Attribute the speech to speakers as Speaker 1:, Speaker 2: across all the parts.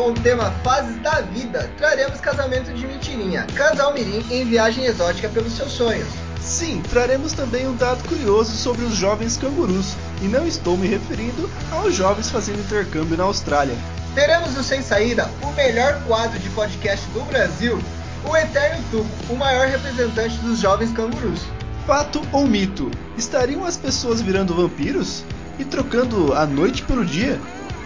Speaker 1: com o tema Fases da Vida, traremos casamento de mentirinha, casal mirim em viagem exótica pelos seus sonhos.
Speaker 2: Sim, traremos também um dado curioso sobre os jovens cangurus, e não estou me referindo aos jovens fazendo intercâmbio na Austrália.
Speaker 1: Teremos no Sem Saída o melhor quadro de podcast do Brasil, o Eterno Tuco, o maior representante dos jovens cangurus.
Speaker 2: Fato ou mito? Estariam as pessoas virando vampiros? E trocando a noite pelo dia?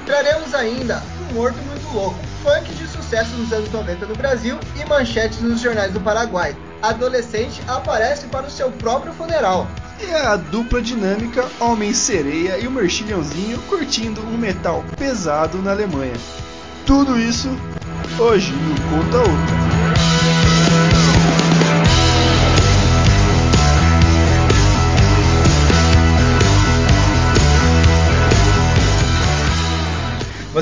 Speaker 1: Traremos ainda um morto muito louco, funk de sucesso nos anos 90 no Brasil e manchetes nos jornais do Paraguai. Adolescente aparece para o seu próprio funeral.
Speaker 2: E a dupla dinâmica Homem-Sereia e o Merchilhãozinho curtindo um metal pesado na Alemanha. Tudo isso hoje no Conta Outra.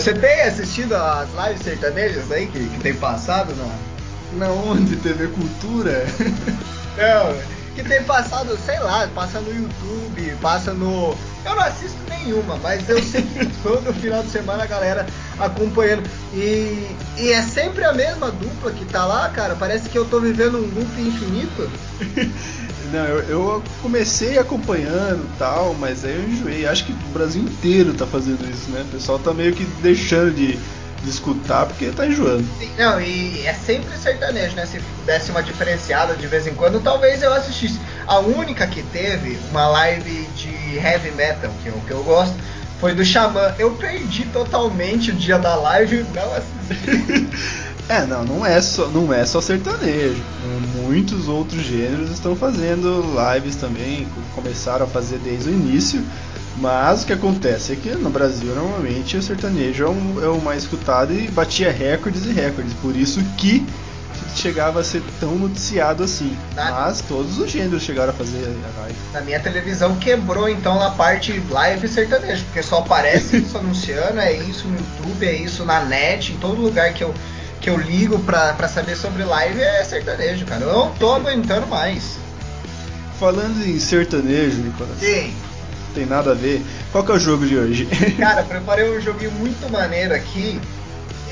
Speaker 1: Você tem assistido as lives sertanejas aí que, que tem passado na,
Speaker 2: Na onde? TV Cultura?
Speaker 1: Não, que tem passado, sei lá, passa no YouTube, passa no. Eu não assisto nenhuma, mas eu sei que todo final de semana a galera acompanhando. E, e é sempre a mesma dupla que tá lá, cara. Parece que eu tô vivendo um loop infinito.
Speaker 2: Não, eu, eu comecei acompanhando e tal, mas aí eu enjoei. Acho que o Brasil inteiro tá fazendo isso, né? O pessoal tá meio que deixando de, de escutar porque tá enjoando.
Speaker 1: Não, e é sempre sertanejo, né? Se desse uma diferenciada de vez em quando, talvez eu assistisse. A única que teve uma live de heavy metal, que eu, que eu gosto, foi do Xamã. Eu perdi totalmente o dia da live e não assisti.
Speaker 2: É, não, não é só, não é só sertanejo. Muitos outros gêneros estão fazendo lives também, começaram a fazer desde o início. Mas o que acontece é que no Brasil normalmente o sertanejo é, um- é o mais escutado e batia recordes e recordes. Por isso que chegava a ser tão noticiado assim.
Speaker 1: Nada.
Speaker 2: Mas todos os gêneros chegaram a fazer a live.
Speaker 1: Na minha televisão quebrou então na parte live sertanejo, porque só aparece isso anunciando, é isso no YouTube, é isso na net, em todo lugar que eu, que eu ligo pra, pra saber sobre live é sertanejo, cara. Eu não tô aguentando mais.
Speaker 2: Falando em sertanejo, Nicolas,
Speaker 1: Sim.
Speaker 2: tem nada a ver. Qual que é o jogo de hoje?
Speaker 1: Cara, preparei um joguinho muito maneiro aqui.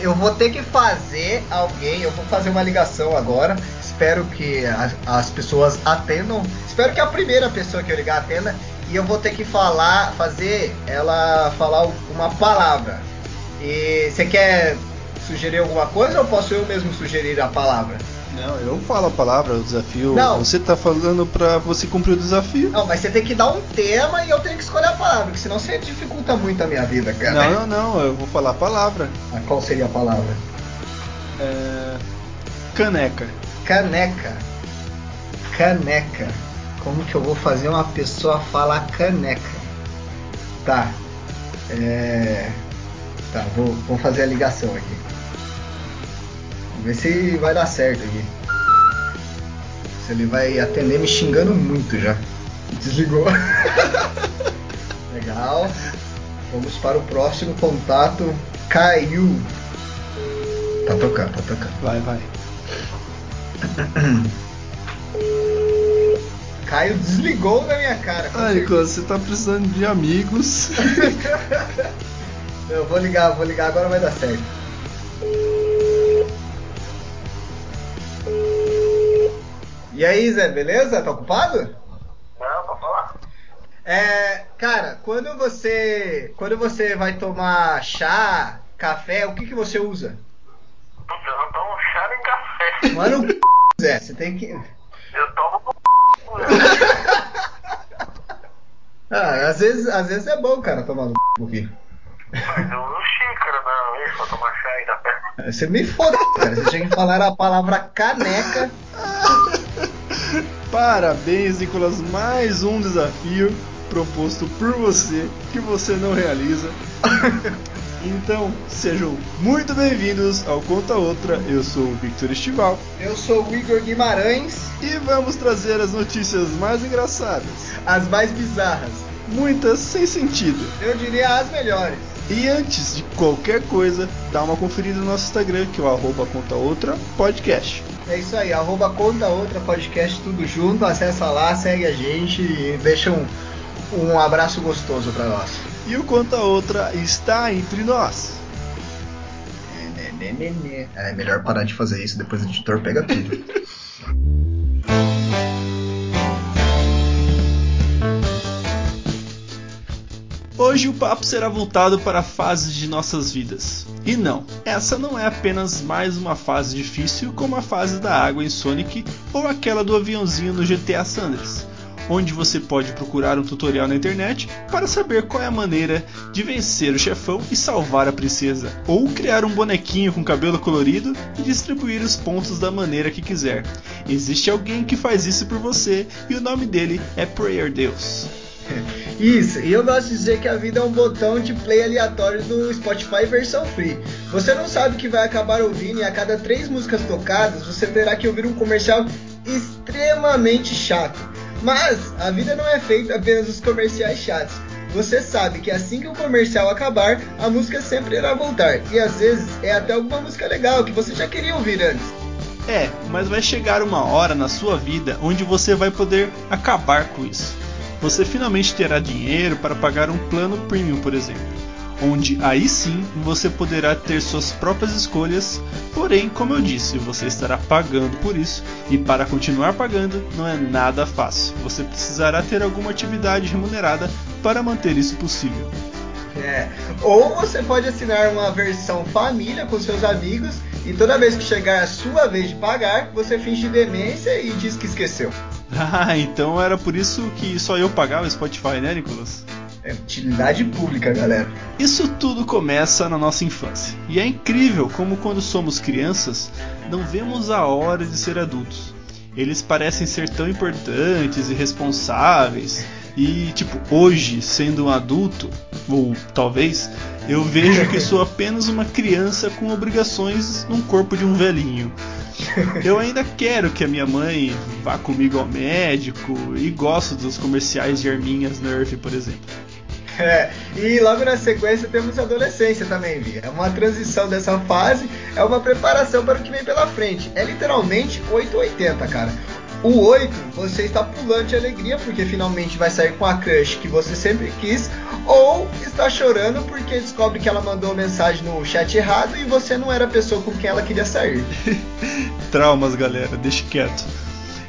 Speaker 1: Eu vou ter que fazer alguém, eu vou fazer uma ligação agora. Espero que as, as pessoas atendam. Espero que a primeira pessoa que eu ligar atenda. E eu vou ter que falar, fazer ela falar uma palavra. E você quer sugerir alguma coisa ou posso eu mesmo sugerir a palavra?
Speaker 2: Não, eu falo a palavra, o desafio.
Speaker 1: Não.
Speaker 2: Você tá falando pra você cumprir o desafio.
Speaker 1: Não, mas você tem que dar um tema e eu tenho que escolher a palavra, porque senão você dificulta muito a minha vida, cara.
Speaker 2: Não, não, não, eu vou falar a palavra.
Speaker 1: Ah, Qual seria a palavra?
Speaker 2: É... Caneca.
Speaker 1: Caneca. Caneca. Como que eu vou fazer uma pessoa falar caneca? Tá. É. Tá, vou, vou fazer a ligação aqui. Ver se vai dar certo aqui. Se ele vai atender me xingando muito já. Desligou. Legal. Vamos para o próximo contato. Caiu. Tá tocando, tá tocando.
Speaker 2: Vai, vai.
Speaker 1: Caio desligou na minha cara. certeza.
Speaker 2: Nicolas, você tá precisando de amigos.
Speaker 1: Eu vou ligar, vou ligar, agora vai dar certo. E aí, Zé, beleza? Tá ocupado?
Speaker 3: Não, pra falar.
Speaker 1: É, cara, quando você quando você vai tomar chá, café, o que que você usa?
Speaker 3: Putz, eu não tomo chá nem café.
Speaker 1: Mano, Zé, você tem que
Speaker 3: Eu tomo com
Speaker 1: Ah, às vezes, às vezes é bom, cara, tomar no aqui.
Speaker 3: Mas eu uso xícara normalmente pra tomar chá e café.
Speaker 1: Você me foda, cara. Você tinha que falar a palavra caneca.
Speaker 2: Parabéns, Nicolas. Mais um desafio proposto por você que você não realiza. Então, sejam muito bem-vindos ao Conta Outra. Eu sou o Victor Estival
Speaker 1: Eu sou o Igor Guimarães,
Speaker 2: e vamos trazer as notícias mais engraçadas,
Speaker 1: as mais bizarras.
Speaker 2: muitas sem sentido.
Speaker 1: Eu diria as melhores.
Speaker 2: E antes de qualquer coisa, dá uma conferida no nosso Instagram, que é o arroba Conta Outra Podcast.
Speaker 1: É isso aí, arroba conta outra podcast tudo junto, acessa lá, segue a gente e deixa um, um abraço gostoso pra nós.
Speaker 2: E o Conta Outra está entre nós.
Speaker 1: né, né, né. É melhor parar de fazer isso, depois o editor pega tudo.
Speaker 2: Hoje o papo será voltado para fases de nossas vidas. E não, essa não é apenas mais uma fase difícil como a fase da água em Sonic ou aquela do aviãozinho no GTA Sanders, onde você pode procurar um tutorial na internet para saber qual é a maneira de vencer o chefão e salvar a princesa, ou criar um bonequinho com cabelo colorido e distribuir os pontos da maneira que quiser. Existe alguém que faz isso por você e o nome dele é Prayer Deus.
Speaker 1: Isso, e eu gosto de dizer que a vida é um botão de play aleatório do Spotify versão free. Você não sabe o que vai acabar ouvindo e a cada três músicas tocadas você terá que ouvir um comercial extremamente chato. Mas a vida não é feita apenas dos comerciais chatos. Você sabe que assim que o comercial acabar, a música sempre irá voltar. E às vezes é até alguma música legal que você já queria ouvir antes.
Speaker 2: É, mas vai chegar uma hora na sua vida onde você vai poder acabar com isso você finalmente terá dinheiro para pagar um plano premium, por exemplo, onde aí sim você poderá ter suas próprias escolhas, porém, como eu disse, você estará pagando por isso e para continuar pagando não é nada fácil. Você precisará ter alguma atividade remunerada para manter isso possível.
Speaker 1: É. Ou você pode assinar uma versão família com seus amigos e toda vez que chegar a sua vez de pagar, você finge demência e diz que esqueceu.
Speaker 2: Ah, então era por isso que só eu pagava o Spotify, né, Nicolas?
Speaker 1: É utilidade pública, galera.
Speaker 2: Isso tudo começa na nossa infância. E é incrível como, quando somos crianças, não vemos a hora de ser adultos. Eles parecem ser tão importantes e responsáveis. E, tipo, hoje, sendo um adulto, ou talvez, eu vejo que sou apenas uma criança com obrigações num corpo de um velhinho. Eu ainda quero que a minha mãe vá comigo ao médico e gosto dos comerciais de arminhas Nerf, por exemplo.
Speaker 1: É, e logo na sequência temos a adolescência também, Vi. É uma transição dessa fase, é uma preparação para o que vem pela frente. É literalmente 880, cara. O 8, você está pulando de alegria porque finalmente vai sair com a crush que você sempre quis, ou está chorando porque descobre que ela mandou mensagem no chat errado e você não era a pessoa com quem ela queria sair.
Speaker 2: Traumas, galera, deixe quieto.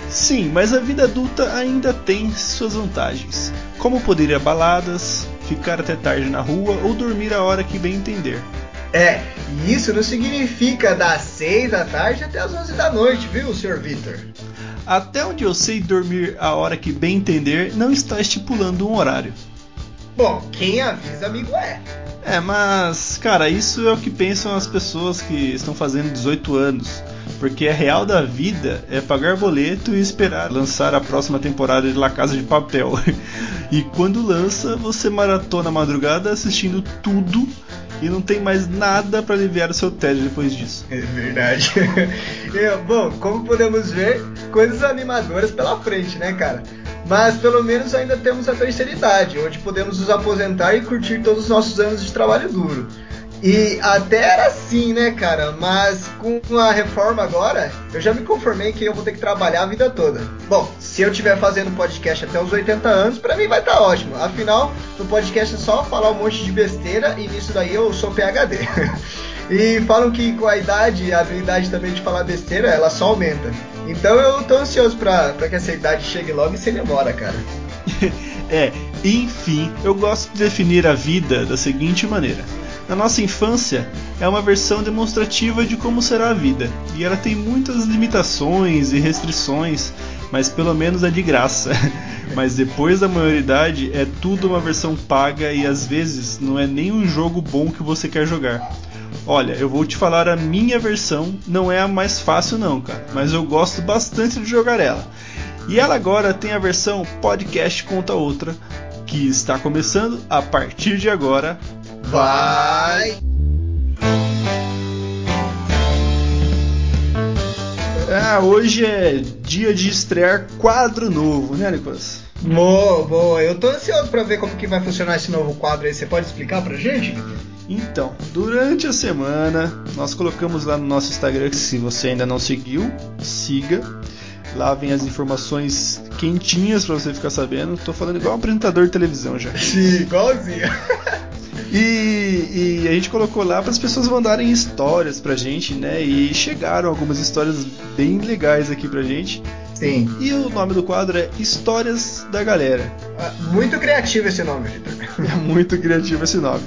Speaker 2: Sim, mas a vida adulta ainda tem suas vantagens, como poder ir a baladas, ficar até tarde na rua ou dormir a hora que bem entender.
Speaker 1: É, e isso não significa das 6 da tarde até as 11 da noite, viu, Sr. Victor?
Speaker 2: Até onde eu sei dormir a hora que bem entender não está estipulando um horário.
Speaker 1: Bom, quem avisa, amigo é.
Speaker 2: É, mas, cara, isso é o que pensam as pessoas que estão fazendo 18 anos. Porque a real da vida é pagar boleto e esperar lançar a próxima temporada de La Casa de Papel. e quando lança, você maratona a madrugada assistindo tudo e não tem mais nada para aliviar o seu tédio depois disso.
Speaker 1: É verdade. é, bom, como podemos ver, coisas animadoras pela frente, né, cara? Mas pelo menos ainda temos a terceira idade, onde podemos nos aposentar e curtir todos os nossos anos de trabalho duro. E até era assim, né, cara? Mas com a reforma agora, eu já me conformei que eu vou ter que trabalhar a vida toda. Bom, se eu estiver fazendo podcast até os 80 anos, para mim vai estar tá ótimo. Afinal, no podcast é só falar um monte de besteira e nisso daí eu sou PHD. e falam que com a idade, a habilidade também de falar besteira, ela só aumenta. Então eu tô ansioso pra, pra que essa idade chegue logo e sem demora, cara.
Speaker 2: é, enfim, eu gosto de definir a vida da seguinte maneira na nossa infância é uma versão demonstrativa de como será a vida, e ela tem muitas limitações e restrições, mas pelo menos é de graça. mas depois da maioridade é tudo uma versão paga e às vezes não é nem um jogo bom que você quer jogar. Olha, eu vou te falar a minha versão, não é a mais fácil não, cara, mas eu gosto bastante de jogar ela. E ela agora tem a versão podcast conta outra, que está começando a partir de agora
Speaker 1: Vai!
Speaker 2: Ah, hoje é dia de estrear quadro novo, né, Nicolas?
Speaker 1: Boa, boa. Eu tô ansioso para ver como que vai funcionar esse novo quadro aí. Você pode explicar pra gente,
Speaker 2: Então, durante a semana, nós colocamos lá no nosso Instagram, que se você ainda não seguiu, siga. Lá vem as informações quentinhas para você ficar sabendo. Tô falando igual um apresentador de televisão já.
Speaker 1: Sim, igualzinho.
Speaker 2: E, e a gente colocou lá para as pessoas mandarem histórias pra gente, né? E chegaram algumas histórias bem legais aqui pra gente.
Speaker 1: Sim.
Speaker 2: E o nome do quadro é Histórias da Galera.
Speaker 1: Ah, Muito criativo esse nome, Vitor.
Speaker 2: É muito criativo esse nome.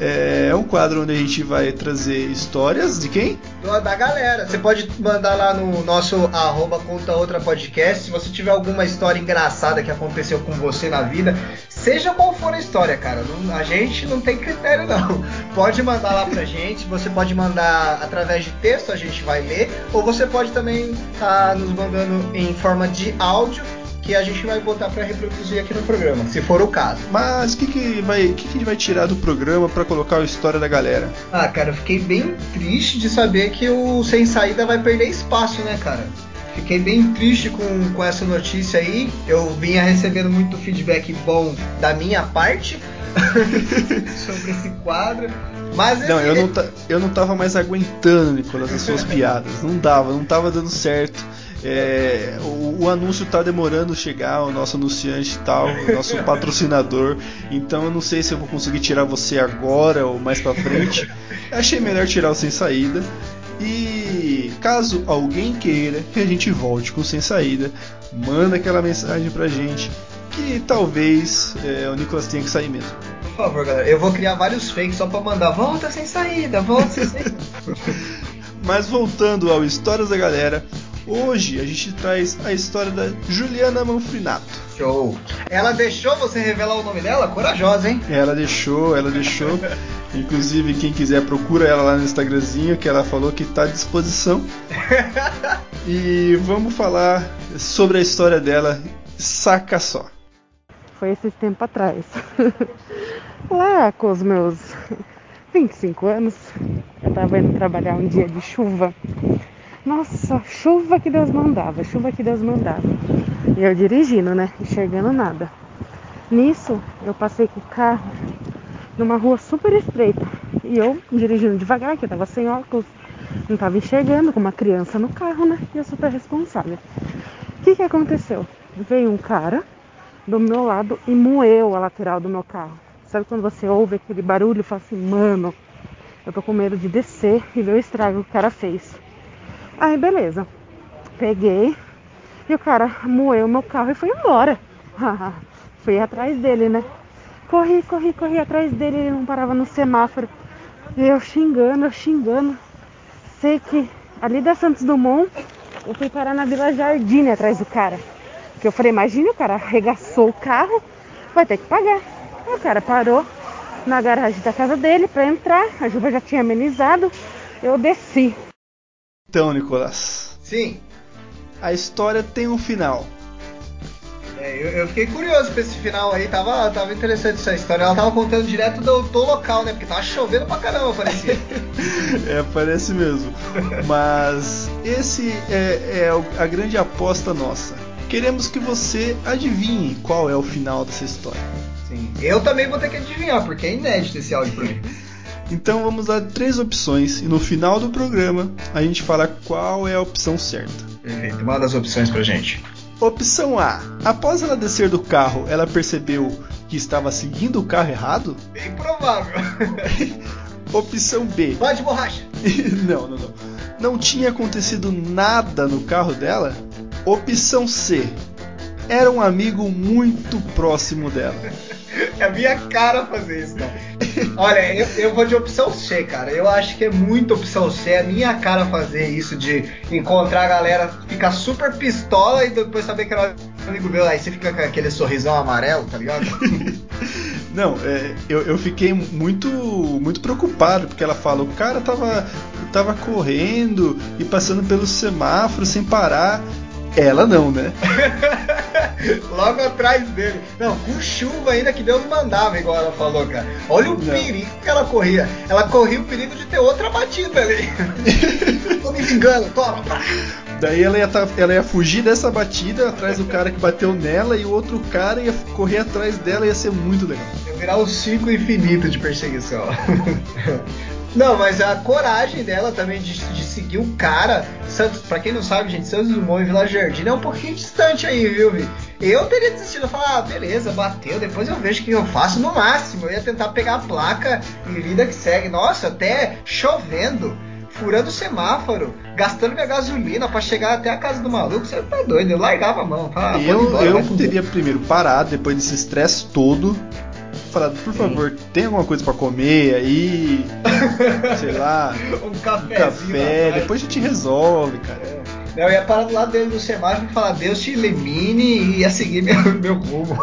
Speaker 2: É um quadro onde a gente vai trazer histórias de quem?
Speaker 1: Da galera. Você pode mandar lá no nosso arroba conta outra podcast. Se você tiver alguma história engraçada que aconteceu com você na vida, seja qual for a história, cara. não- a gente não tem critério, não. Pode mandar lá pra gente. Você pode mandar através de texto, a gente vai ler. Ou você pode também estar nos mandando em forma de áudio. Que a gente vai botar pra reproduzir aqui no programa, se for o caso.
Speaker 2: Mas o que, que, vai, que, que a gente vai tirar do programa para colocar a história da galera?
Speaker 1: Ah, cara, eu fiquei bem triste de saber que o Sem Saída vai perder espaço, né, cara? Fiquei bem triste com, com essa notícia aí. Eu vinha recebendo muito feedback bom da minha parte sobre esse quadro. Mas
Speaker 2: Não, eu não, ta- eu não tava mais aguentando, Nicolas, as suas piadas. Não dava, não tava dando certo. É, o, o anúncio tá demorando chegar, o nosso anunciante tal, o nosso patrocinador. Então eu não sei se eu vou conseguir tirar você agora ou mais pra frente. Achei melhor tirar o sem saída. E caso alguém queira que a gente volte com sem saída, manda aquela mensagem pra gente que talvez é, o Nicolas tenha que sair mesmo.
Speaker 1: Por favor, galera, eu vou criar vários fakes só pra mandar. Volta sem saída, volta sem saída.
Speaker 2: Mas voltando ao Histórias da Galera, hoje a gente traz a história da Juliana Manfrinato.
Speaker 1: Show. Ela deixou você revelar o nome dela? Corajosa, hein?
Speaker 2: Ela deixou, ela deixou. Inclusive, quem quiser procura ela lá no Instagramzinho, que ela falou que está à disposição. E vamos falar sobre a história dela, saca só.
Speaker 4: Foi esses tempo atrás. Lá com os meus 25 anos, eu tava indo trabalhar um dia de chuva. Nossa, chuva que Deus mandava, chuva que Deus mandava. E eu dirigindo, né? Enxergando nada. Nisso, eu passei com o carro numa rua super estreita. E eu dirigindo devagar, que eu tava sem óculos, não tava enxergando, com uma criança no carro, né? E eu super responsável. O que que aconteceu? Veio um cara do meu lado e moeu a lateral do meu carro. Sabe quando você ouve aquele barulho e fala assim, mano, eu tô com medo de descer e ver o estrago que o cara fez. Aí beleza. Peguei e o cara moeu meu carro e foi embora. Fui atrás dele, né? Corri, corri, corri atrás dele, ele não parava no semáforo. E eu xingando, eu xingando. Sei que ali da Santos Dumont eu fui parar na Vila Jardim atrás do cara. Porque eu falei, imagina, o cara arregaçou o carro, vai ter que pagar. Aí o cara parou na garagem da casa dele pra entrar, a chuva já tinha amenizado, eu desci.
Speaker 2: Então, Nicolas,
Speaker 1: Sim.
Speaker 2: a história tem um final.
Speaker 1: É, eu, eu fiquei curioso pra esse final aí, tava, tava interessante essa história. Ela tava contando direto do, do local, né? Porque tava chovendo pra caramba, parecia.
Speaker 2: É, parece mesmo. Mas esse é, é a grande aposta nossa. Queremos que você adivinhe qual é o final dessa história.
Speaker 1: Sim. Eu também vou ter que adivinhar, porque é inédito esse áudio pra mim.
Speaker 2: Então vamos dar três opções e no final do programa a gente fala qual é a opção certa.
Speaker 1: Perfeito, manda as opções pra gente.
Speaker 2: Opção A: Após ela descer do carro, ela percebeu que estava seguindo o carro errado?
Speaker 1: Bem provável.
Speaker 2: Opção B:
Speaker 1: Vai de borracha.
Speaker 2: Não, não, não. Não tinha acontecido nada no carro dela? Opção C: Era um amigo muito próximo dela.
Speaker 1: É a minha cara fazer isso, cara. Olha, eu, eu vou de opção C, cara. Eu acho que é muito opção C. É a minha cara fazer isso de encontrar a galera, ficar super pistola e depois saber que era um amigo meu. Aí você fica com aquele sorrisão amarelo, tá ligado?
Speaker 2: Não, é, eu, eu fiquei muito muito preocupado, porque ela fala, o cara tava, tava correndo e passando pelo semáforo sem parar. Ela não, né?
Speaker 1: Logo atrás dele. Não, com chuva ainda que Deus mandava, igual ela falou, cara. Olha o
Speaker 2: Não.
Speaker 1: perigo que ela corria. Ela corria o perigo de ter outra batida ali. Tô me vingando, toma.
Speaker 2: Daí ela ia, tá- ela ia fugir dessa batida atrás do cara que bateu nela e o outro cara ia correr atrás dela, ia ser muito legal.
Speaker 1: Ia virar um ciclo infinito de perseguição. Não, mas a coragem dela também de, de seguir o cara. Santos, pra quem não sabe, gente, Santos Dumont e Vila Jardim é um pouquinho distante aí, viu, Vi? Eu teria desistido, falar, ah, beleza, bateu, depois eu vejo o que eu faço no máximo. Eu ia tentar pegar a placa e vida que segue. Nossa, até chovendo, furando o semáforo, gastando minha gasolina pra chegar até a casa do maluco. Você tá doido, eu largava a mão. Falava, "Ah,
Speaker 2: eu
Speaker 1: embora,
Speaker 2: eu
Speaker 1: fuder."
Speaker 2: teria primeiro parado depois desse estresse todo. Falado, por favor, tem alguma coisa pra comer aí? sei lá,
Speaker 1: um
Speaker 2: um
Speaker 1: cafezinho
Speaker 2: café, depois a gente resolve, cara.
Speaker 1: Eu ia parar do lado dele do semáforo e falar, Deus te elimine e ia seguir meu, meu rumo.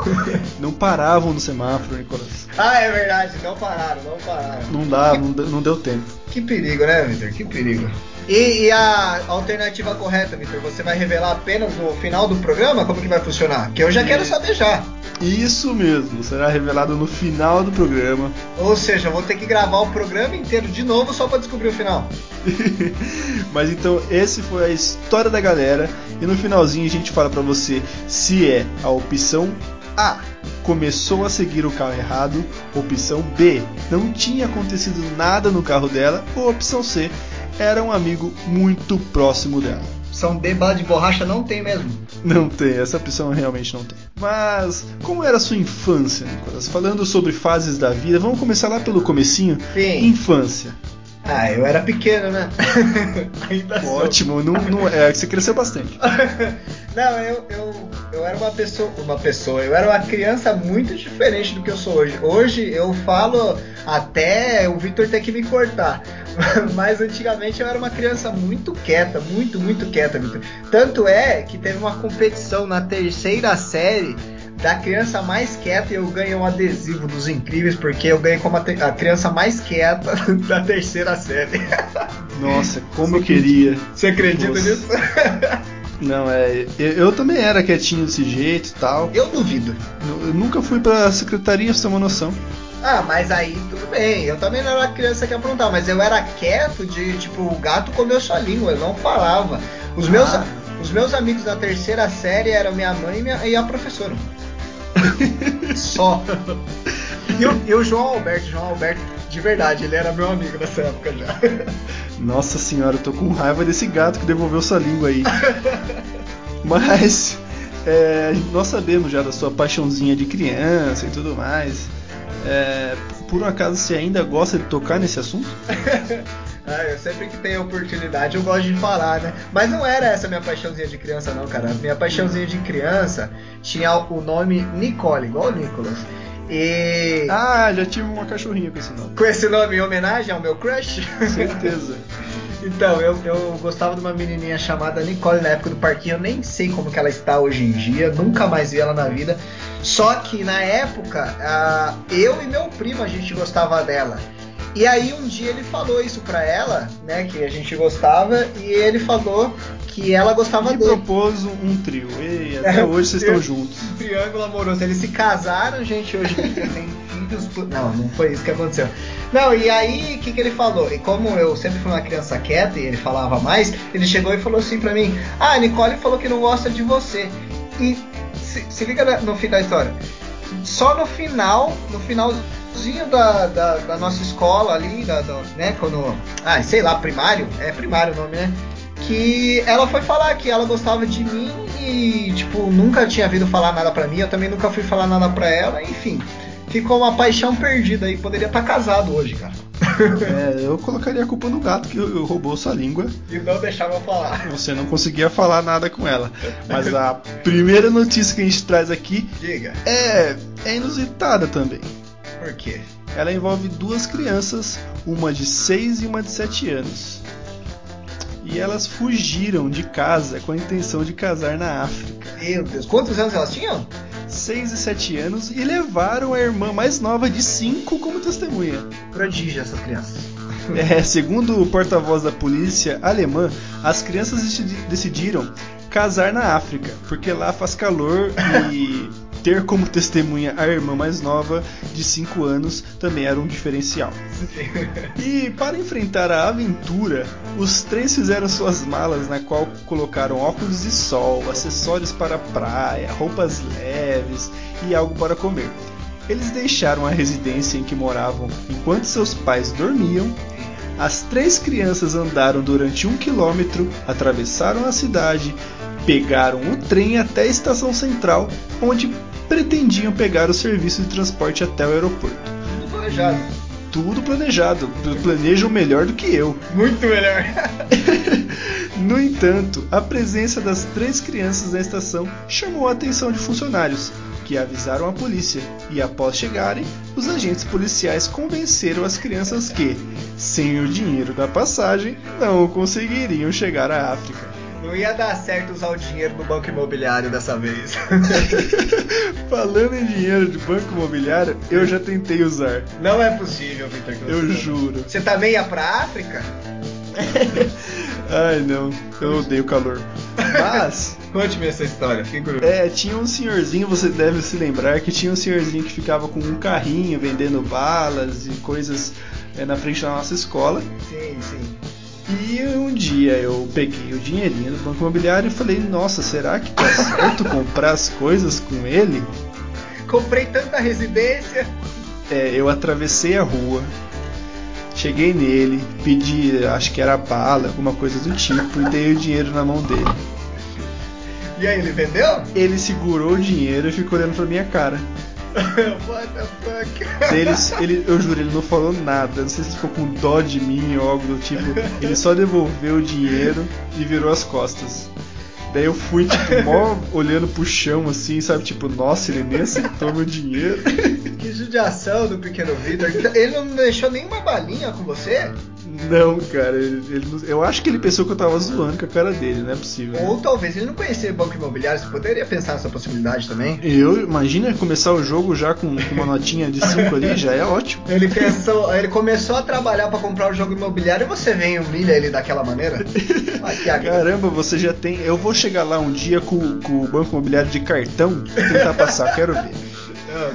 Speaker 2: Não paravam no semáforo, Nicolas.
Speaker 1: ah, é verdade, não pararam, não pararam.
Speaker 2: Não dá, não, deu- não deu tempo.
Speaker 1: Que perigo, né, Victor? Que perigo. E, e a alternativa correta, Victor? Você vai revelar apenas no final do programa? Como que vai funcionar? Que eu já quero saber já.
Speaker 2: Isso mesmo, será revelado no final do programa.
Speaker 1: Ou seja, vou ter que gravar o programa inteiro de novo só pra descobrir o final.
Speaker 2: Mas então, esse foi a história da galera. E no finalzinho a gente fala pra você se é a opção A. Começou a seguir o carro errado. Opção B. Não tinha acontecido nada no carro dela. Ou opção C. Era um amigo muito próximo dela.
Speaker 1: Opção D, bala de borracha não tem mesmo.
Speaker 2: Não tem, essa opção realmente não tem. Mas como era a sua infância, Nicolas? Falando sobre fases da vida, vamos começar lá pelo comecinho.
Speaker 1: Sim.
Speaker 2: Infância.
Speaker 1: Ah, eu era pequeno, né? Ainda.
Speaker 2: Ótimo, não, não, é, você cresceu bastante.
Speaker 1: Não, eu, eu, eu era uma pessoa. Uma pessoa, eu era uma criança muito diferente do que eu sou hoje. Hoje eu falo até o Victor ter que me cortar. Mas antigamente eu era uma criança muito quieta, muito, muito quieta, Victor. Tanto é que teve uma competição na terceira série da criança mais quieta e eu ganhei um adesivo dos incríveis porque eu ganhei como a, a criança mais quieta da terceira série.
Speaker 2: Nossa, como eu queria.
Speaker 1: Você acredita
Speaker 2: Nossa.
Speaker 1: nisso?
Speaker 2: Não, é. Eu, eu também era quietinho desse jeito e tal.
Speaker 1: Eu duvido.
Speaker 2: Eu, eu nunca fui pra secretaria, pra você ter uma noção.
Speaker 1: Ah, mas aí tudo bem. Eu também não era criança que aprontar, mas eu era quieto de tipo, o gato comeu sua língua, eu não falava. Os meus,
Speaker 2: Ah.
Speaker 1: os meus amigos da terceira série eram minha mãe e, minha- e a professora. Só. E o, e o João Alberto, João Alberto, de verdade, ele era meu amigo nessa época já.
Speaker 2: Nossa senhora, eu tô com raiva desse gato que devolveu sua língua aí. Mas é, nós sabemos já da sua paixãozinha de criança e tudo mais. É, por um acaso você ainda gosta de tocar nesse assunto?
Speaker 1: Ah, eu sempre que tenho oportunidade eu gosto de falar, né? Mas não era essa minha paixãozinha de criança, não, cara. Minha paixãozinha de criança tinha o nome Nicole, igual o Nicolas. E
Speaker 2: Ah, já tive uma cachorrinha com esse nome.
Speaker 1: com esse nome em homenagem ao meu crush.
Speaker 2: Certeza.
Speaker 1: então, eu, eu gostava de uma menininha chamada Nicole na época do parquinho. Eu nem sei como que ela está hoje em dia, nunca mais vi ela na vida. Só que na época, ah, eu e meu primo a gente gostava dela. E aí um dia ele falou isso pra ela, né, que a gente gostava, e ele falou que ela gostava
Speaker 2: E
Speaker 1: dele.
Speaker 2: propôs um, trio. E até
Speaker 1: É,
Speaker 2: hoje vocês estão juntos.
Speaker 1: Um triângulo amoroso. Eles se casaram, gente, hoje tem filhos. Não, não foi isso que aconteceu. Não, e aí, o que, que ele falou? E como eu sempre fui uma criança quieta e ele falava mais, ele chegou e falou assim pra mim: Ah, a Nicole falou que não gosta de você. E se, se liga no fim da história. Só no final, no finalzinho da, da, da nossa escola ali, da, da- né, quando. Ah, sei lá, primário? É primário o nome, né? que ela foi falar que ela gostava de mim e, tipo, nunca tinha vindo falar nada pra mim, eu também nunca fui falar nada pra ela, enfim. Ficou uma paixão perdida aí, poderia estar casado hoje, cara.
Speaker 2: É, eu colocaria a culpa no gato que roubou sua língua.
Speaker 1: E não deixava falar.
Speaker 2: Você não conseguia falar nada com ela. Mas a primeira notícia que a gente traz aqui
Speaker 1: Diga,
Speaker 2: é, é inusitada também.
Speaker 1: por quê?
Speaker 2: Ela envolve duas crianças, uma de 6 e uma de 7 anos. E elas fugiram de casa com a intenção de casar na África.
Speaker 1: Meu Deus, quantos anos elas tinham?
Speaker 2: 6 e 7 anos e levaram a irmã mais nova de 5 como testemunha.
Speaker 1: Prodígio essas crianças.
Speaker 2: É, segundo o porta-voz da polícia alemã, as crianças decidi- decidiram casar na África, porque lá faz calor e ter como testemunha a irmã mais nova de 5 anos também era um diferencial. E para enfrentar a aventura, os três fizeram suas malas, na qual colocaram óculos de sol, acessórios para a praia, roupas leves e algo para comer. Eles deixaram a residência em que moravam enquanto seus pais dormiam. As três crianças andaram durante um quilômetro, atravessaram a cidade, pegaram o trem até a estação central, onde pretendiam pegar o serviço de transporte até o aeroporto.
Speaker 1: Tudo planejado.
Speaker 2: Tudo planejado, planejam melhor do que eu.
Speaker 1: Muito melhor.
Speaker 2: No entanto, a presença das três crianças na estação chamou a atenção de funcionários, que avisaram a polícia, e após chegarem, os agentes policiais convenceram as crianças que, sem o dinheiro da passagem, não conseguiriam chegar à África.
Speaker 1: Não ia dar certo usar o dinheiro do banco imobiliário dessa vez.
Speaker 2: Falando em dinheiro de banco imobiliário, eu já tentei usar.
Speaker 1: Não é possível, Victor.
Speaker 2: Eu
Speaker 1: você-
Speaker 2: juro.
Speaker 1: Você também ia pra África?
Speaker 2: Ai não, eu odeio calor. Mas
Speaker 1: Conte-me essa história, fiquei curioso.
Speaker 2: É, tinha um senhorzinho, você deve se lembrar que tinha um senhorzinho que ficava com um carrinho vendendo balas e coisas é, na frente da nossa escola.
Speaker 1: Sim, sim.
Speaker 2: E um dia eu peguei o dinheirinho do banco imobiliário e falei, nossa, será que tá certo comprar as coisas com ele?
Speaker 1: Comprei tanta residência.
Speaker 2: É, eu atravessei a rua, cheguei nele, pedi, acho que era bala, alguma coisa do tipo, e dei o dinheiro na mão dele.
Speaker 1: E aí, ele vendeu?
Speaker 2: Ele segurou o dinheiro e ficou olhando pra minha cara.
Speaker 1: What the fuck?
Speaker 2: Ele, eu juro, ele não falou nada. Não sei se ficou com dó de mim ou algo do tipo. Ele só devolveu o dinheiro e virou as costas. Daí eu fui, tipo, mó olhando pro chão assim, sabe? Tipo, nossa, ele nem aceitou meu dinheiro.
Speaker 1: Que judiação do pequeno Vitor. Ele não deixou nenhuma balinha com você?
Speaker 2: Não, cara, ele, ele eu acho que ele pensou que eu tava zoando com a cara dele, não é possível.
Speaker 1: Ou talvez ele não conhecia banco imobiliário. Você poderia pensar nessa possibilidade também?
Speaker 2: Eu, imagina começar o jogo já com, com uma notinha de 5 ali, já é ótimo.
Speaker 1: Ele pensou, ele começou a trabalhar pra comprar o jogo imobiliário e você vem e humilha ele daquela maneira? Ah, que agrado.
Speaker 2: Caramba, você já tem. Eu vou chegar lá um dia com, com o banco imobiliário de cartão, tentar passar, quero ver.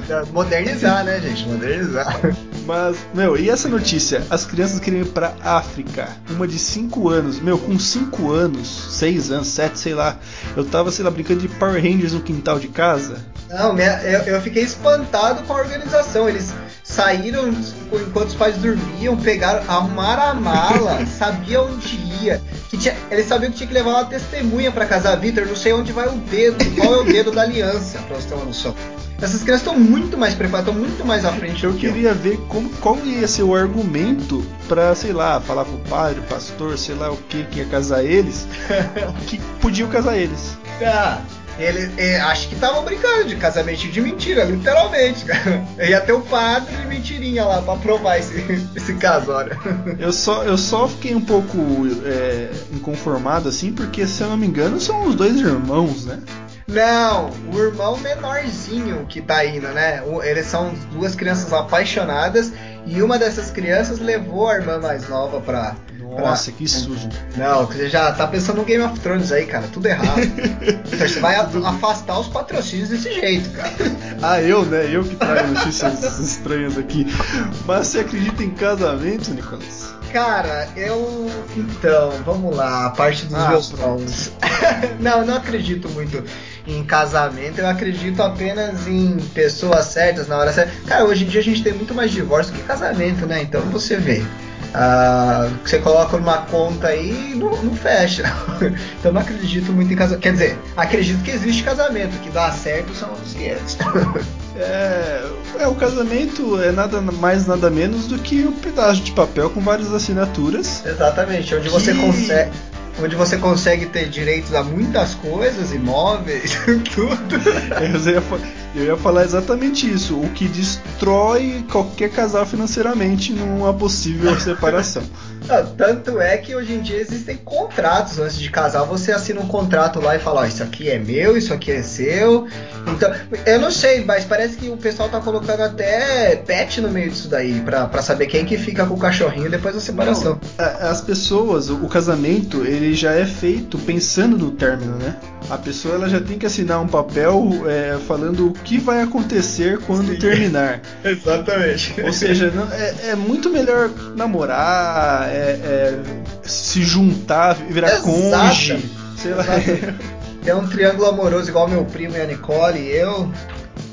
Speaker 1: Tá- Modernizar, né, gente? Modernizar.
Speaker 2: Mas, meu, e essa notícia? As crianças queriam ir pra África. Uma de 5 anos. Meu, com 5 anos, 6 anos, 7, sei lá. Eu tava, sei lá, brincando de Power Rangers no quintal de casa.
Speaker 1: Não, minha- eu, eu fiquei espantado com a organização. Eles saíram enquanto os pais dormiam, pegaram, arrumaram a mala, sabiam onde ia. Que tinha, eles sabiam que tinha que levar uma testemunha pra casar Vitor. Não sei onde vai o dedo, qual é o dedo da aliança, pra você ter uma noção. Essas crianças estão muito mais preparadas, estão muito mais à frente
Speaker 2: Eu queria ver como, qual ia ser o argumento pra, sei lá, falar pro padre, pastor, sei lá o que, que ia casar eles, que podiam casar eles.
Speaker 1: Ah, ele, é, acho que estavam brincando de casamento de mentira, literalmente, cara. Ia ter o padre de mentirinha lá pra provar esse, esse casório.
Speaker 2: Eu só, eu só fiquei um pouco é, inconformado assim, porque se eu não me engano são os dois irmãos, né?
Speaker 1: Não, o irmão menorzinho que tá indo, né? Eles são duas crianças apaixonadas e uma dessas crianças levou a irmã mais nova pra.
Speaker 2: Nossa,
Speaker 1: pra-
Speaker 2: que sujo.
Speaker 1: Não, você já tá pensando no Game of Thrones aí, cara, tudo errado. então você vai afastar os patrocínios desse jeito, cara.
Speaker 2: Ah, eu, né? Eu que trago notícias estranhas aqui. Mas você acredita em casamento, Nicolas?
Speaker 1: Cara, eu. Então, vamos lá, a parte dos
Speaker 2: Ah,
Speaker 1: meus
Speaker 2: pronto.
Speaker 1: pons. não, não acredito muito em casamento, eu acredito apenas em pessoas certas na hora certa. Cara, hoje em dia a gente tem muito mais divórcio que casamento, né? Então você vê. ah, você coloca numa conta aí e não, não fecha. então eu não acredito muito em casamento. Quer dizer, acredito que existe casamento, que dá certo são os 500.
Speaker 2: É, é, o casamento é nada mais, nada menos do que um pedaço de papel com várias assinaturas.
Speaker 1: Exatamente, onde você
Speaker 2: Que-
Speaker 1: consegue. Onde você consegue ter direitos a muitas coisas, imóveis, tudo.
Speaker 2: Eu eu ia falar exatamente isso. O que destrói qualquer casal financeiramente numa possível separação.
Speaker 1: Tanto é que hoje em dia existem contratos antes de casar. Você assina um contrato lá e fala: Ó, isso aqui é meu, isso aqui é seu. Então, eu não sei, mas parece que o pessoal tá colocando até pet no meio disso daí, pra, pra saber quem que fica com o cachorrinho depois da separação.
Speaker 2: A- As pessoas, o o casamento, ele já é feito pensando no término, né? A pessoa ela já tem que assinar um papel é, falando o que vai acontecer quando
Speaker 1: Sim.
Speaker 2: terminar.
Speaker 1: Exatamente.
Speaker 2: Ou seja, não- é, é muito melhor namorar, é, é, se juntar, virar
Speaker 1: Exato.
Speaker 2: cônjuge, sei lá.
Speaker 1: Ter um triângulo amoroso igual meu primo e a Nicole e eu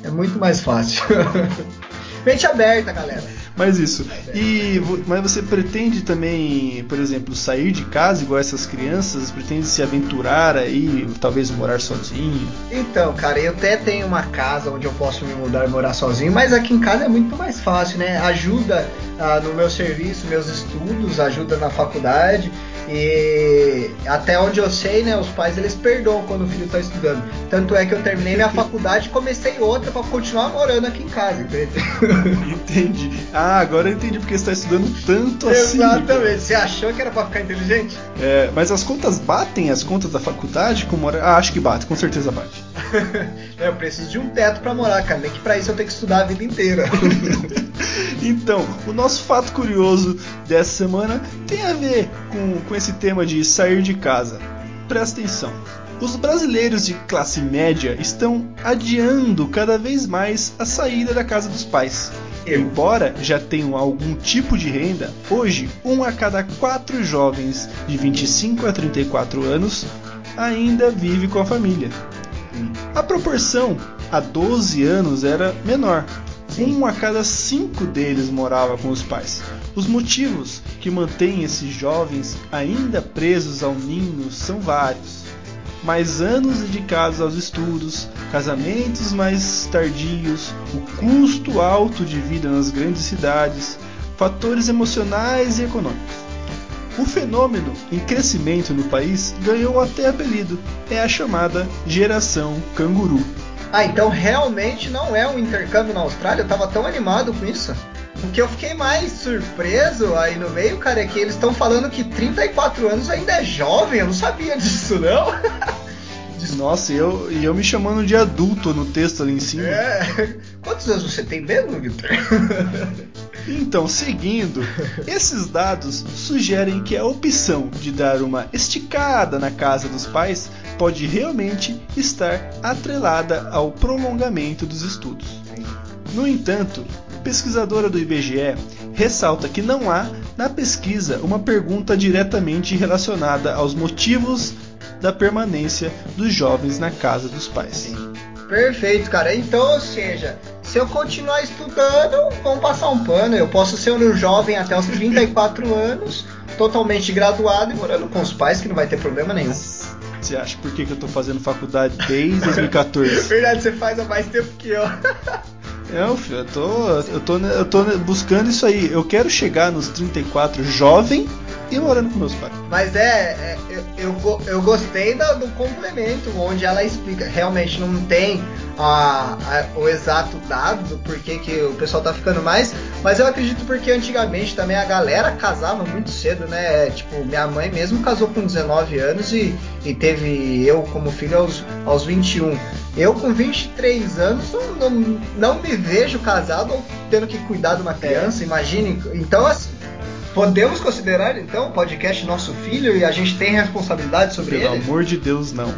Speaker 1: é muito mais fácil. Mente aberta, galera.
Speaker 2: Mas isso. E mas você pretende também, por exemplo, sair de casa igual essas crianças? Pretende se aventurar aí, talvez morar sozinho?
Speaker 1: Então, cara, eu até tenho uma casa onde eu posso me mudar e morar sozinho, mas aqui em casa é muito mais fácil, né? Ajuda ah, no meu serviço, meus estudos, ajuda na faculdade. E até onde eu sei, né, os pais eles perdoam quando o filho está estudando. Tanto é que eu terminei minha faculdade e comecei outra para continuar morando aqui em casa, entende?
Speaker 2: Entendi. Ah, agora eu entendi porque você está estudando tanto assim.
Speaker 1: Exatamente. Você achou que era para ficar inteligente?
Speaker 2: É, mas as contas batem as contas da faculdade? Como hora... Ah, acho que bate, com certeza bate.
Speaker 1: É, eu preciso de um teto para morar, cara. Nem que para isso eu tenho que estudar a vida inteira.
Speaker 2: Então, o nosso fato curioso dessa semana tem a ver com, com esse tema de sair de casa. Presta atenção. Os brasileiros de classe média estão adiando cada vez mais a saída da casa dos pais. Embora já tenham algum tipo de renda, hoje um a cada quatro jovens de 25 a 34 anos ainda vive com a família. A proporção há 12 anos era menor. Um a cada cinco deles morava com os pais. Os motivos que mantêm esses jovens ainda presos ao ninho são vários. Mais anos dedicados aos estudos, casamentos mais tardios, o custo alto de vida nas grandes cidades, fatores emocionais e econômicos. O fenômeno em crescimento no país ganhou até apelido, é a chamada geração canguru.
Speaker 1: Ah, então realmente não é um intercâmbio na Austrália? Eu tava tão animado com isso. O que eu fiquei mais surpreso aí no meio, cara, é que eles estão falando que 34 anos ainda é jovem. Eu não sabia disso, não.
Speaker 2: Nossa, e eu, e eu me chamando de adulto no texto ali em cima.
Speaker 1: É. Quantos anos você tem mesmo, Victor?
Speaker 2: Então, seguindo, esses dados sugerem que a opção de dar uma esticada na casa dos pais pode realmente estar atrelada ao prolongamento dos estudos. No entanto, pesquisadora do IBGE ressalta que não há na pesquisa uma pergunta diretamente relacionada aos motivos da permanência dos jovens na casa dos pais.
Speaker 1: Perfeito, cara. Então, ou seja, se eu continuar estudando, vão passar um pano. Eu posso ser um jovem até os 34 anos, totalmente graduado e morando com os pais, que não vai ter problema nenhum.
Speaker 2: Você acha por que, que eu tô fazendo faculdade desde 2014?
Speaker 1: Verdade, você faz há mais tempo que eu.
Speaker 2: Não, filho, eu tô, eu, tô, eu tô buscando isso aí. Eu quero chegar nos 34 jovem e morando com meus pais.
Speaker 1: Mas é, é eu, eu, eu gostei da- do complemento, onde ela explica. Realmente não tem a- a- o exato dado do porquê que o pessoal tá ficando mais, mas eu acredito porque antigamente também a galera casava muito cedo, né? Tipo, minha mãe mesmo casou com 19 anos e, e teve eu como filho aos, aos 21. Eu com 23 anos não, não, não me vejo casado ou tendo que cuidar de uma criança, imagine. Então, assim, Podemos considerar então o podcast nosso filho e a gente tem responsabilidade sobre
Speaker 2: Pelo
Speaker 1: ele?
Speaker 2: amor de Deus, não.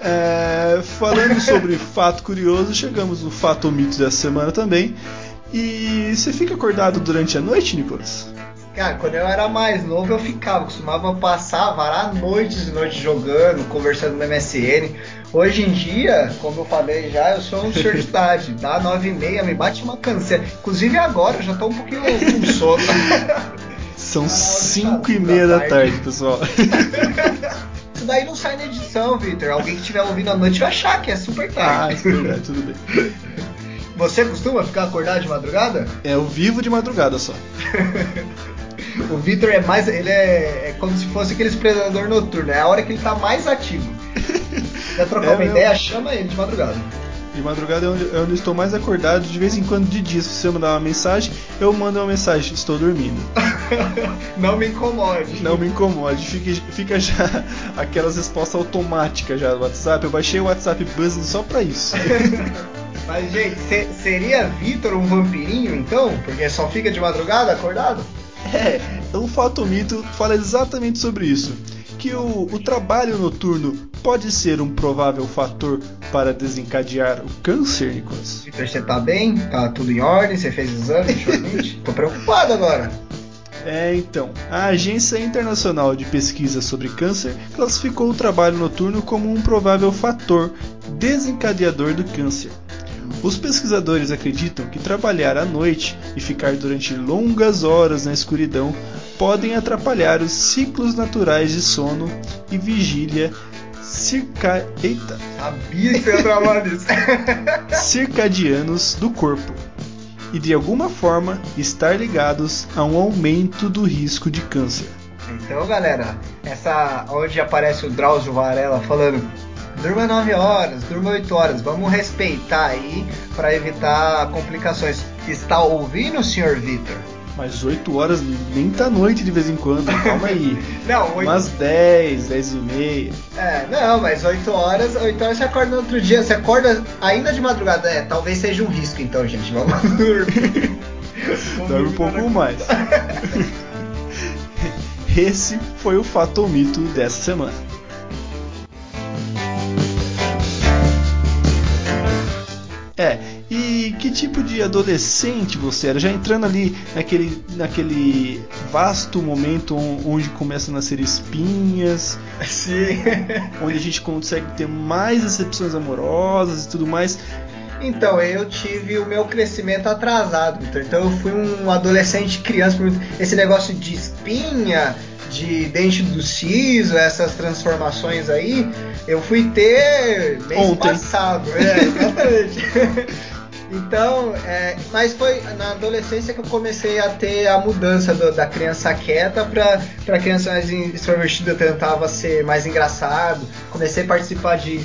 Speaker 2: É, falando sobre fato curioso, chegamos no fato ou mito dessa semana também. E você fica acordado durante a noite, Nicolas?
Speaker 1: Cara, quando eu era mais novo eu ficava, costumava passar, varar noites e noites jogando, conversando no MSN. Hoje em dia, como eu falei já, eu sou um senhor de idade. Dá nove e meia, me bate uma canseira. Inclusive agora, eu já tô um pouquinho com sono.
Speaker 2: São
Speaker 1: Tá na hora de
Speaker 2: 5 e meia
Speaker 1: da tarde.
Speaker 2: tarde, pessoal.
Speaker 1: Isso daí não sai na edição, Victor. Alguém que estiver ouvindo à noite vai achar que é super
Speaker 2: ah,
Speaker 1: tarde.
Speaker 2: é verdade, tudo bem.
Speaker 1: Você costuma ficar acordado de madrugada?
Speaker 2: É o vivo de madrugada só.
Speaker 1: O Victor é mais. Ele é, é como se fosse aqueles predador noturno. É a hora que ele tá mais ativo. Quer trocar
Speaker 2: É
Speaker 1: uma
Speaker 2: mesmo.
Speaker 1: ideia? Chama ele de madrugada.
Speaker 2: De madrugada é onde, é onde eu estou mais acordado, de vez em quando de dia. Se você mandar uma mensagem, eu mando uma mensagem, estou dormindo.
Speaker 1: Não me incomode.
Speaker 2: Não me incomode, fica, fica já aquelas respostas automáticas já do WhatsApp. Eu baixei o WhatsApp Buzzing só pra isso.
Speaker 1: Mas, gente, se- seria Victor um vampirinho então? Porque só fica de madrugada acordado?
Speaker 2: É, o Fato Mito fala exatamente sobre isso. Que o, o trabalho noturno pode ser um provável fator para desencadear o câncer, Nicolas.
Speaker 1: Você tá bem? Tá tudo em ordem? Você fez exame? Tô preocupado agora.
Speaker 2: É, então, a Agência Internacional de Pesquisa sobre Câncer classificou o trabalho noturno como um provável fator desencadeador do câncer. Os pesquisadores acreditam que trabalhar à noite e ficar durante longas horas na escuridão podem atrapalhar os ciclos naturais de sono e vigília circa... Eita.
Speaker 1: Sabia que você ia nisso.
Speaker 2: circadianos do corpo e de alguma forma estar ligados a um aumento do risco de câncer.
Speaker 1: Então, galera, essa onde aparece o Drauzio Varela falando durma 9 horas, durma 8 horas, vamos respeitar aí para evitar complicações. Está ouvindo, senhor Vitor?
Speaker 2: Mas 8 horas nem tá noite de vez em quando, calma aí.
Speaker 1: Não, 8
Speaker 2: Umas 10, 10 e meia.
Speaker 1: É, não, mas 8 horas, 8 horas você acorda no outro dia, você acorda ainda de madrugada. É, talvez seja um risco então, gente. Vamos dormir.
Speaker 2: Dorme um pouco mais. Esse foi o fato ou mito dessa semana. É, e que tipo de adolescente você era? Já entrando ali naquele, naquele vasto momento on- onde começam a nascer espinhas,
Speaker 1: Sim.
Speaker 2: onde a gente consegue ter mais decepções amorosas e tudo mais.
Speaker 1: Então, eu tive o meu crescimento atrasado. Então, eu fui um adolescente criança. Esse negócio de espinha, de dente do siso, essas transformações aí, eu fui ter mês
Speaker 2: Ontem.
Speaker 1: passado. É, exatamente. Então, é, mas foi na adolescência que eu comecei a ter a mudança do- da criança quieta para para criança mais extrovertida. Eu tentava ser mais engraçado. Comecei a participar de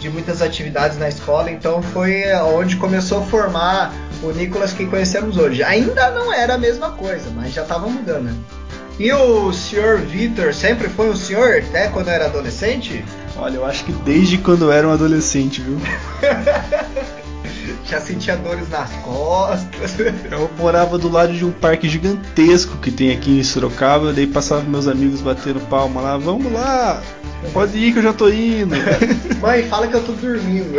Speaker 1: de muitas atividades na escola, então foi onde começou a formar o Nicolas que conhecemos hoje. Ainda não era a mesma coisa, mas já estava mudando. né? E o senhor Vitor sempre foi um senhor, até quando era adolescente?
Speaker 2: Olha, eu acho que desde quando eu era um adolescente, viu?
Speaker 1: Já sentia dores nas costas.
Speaker 2: Eu morava do lado de um parque gigantesco que tem aqui em Sorocaba, daí passava meus amigos batendo palma lá, vamos lá, pode ir que eu já tô indo.
Speaker 1: Mãe, fala que eu tô dormindo.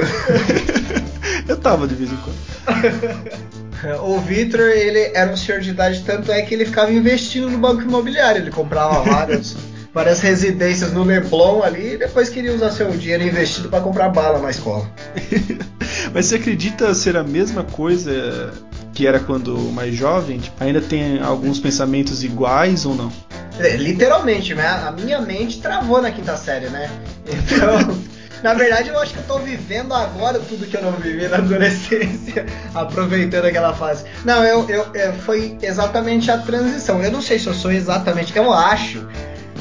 Speaker 2: eu tava de vez em quando.
Speaker 1: O Vitor, ele era um senhor de idade, tanto é que ele ficava investindo no banco imobiliário. Ele comprava várias, várias residências no Leblon ali e depois queria usar seu dinheiro investido para comprar bala na escola.
Speaker 2: Mas você acredita ser a mesma coisa que era quando mais jovem? Tipo, ainda tem alguns pensamentos iguais ou não?
Speaker 1: É, literalmente, né? A minha mente travou na quinta série, né? Então, na verdade, eu acho que eu tô vivendo agora tudo que eu não vivi na adolescência, aproveitando aquela fase. Não, eu, eu, é, foi exatamente a transição. Eu não sei se eu sou exatamente. Eu acho,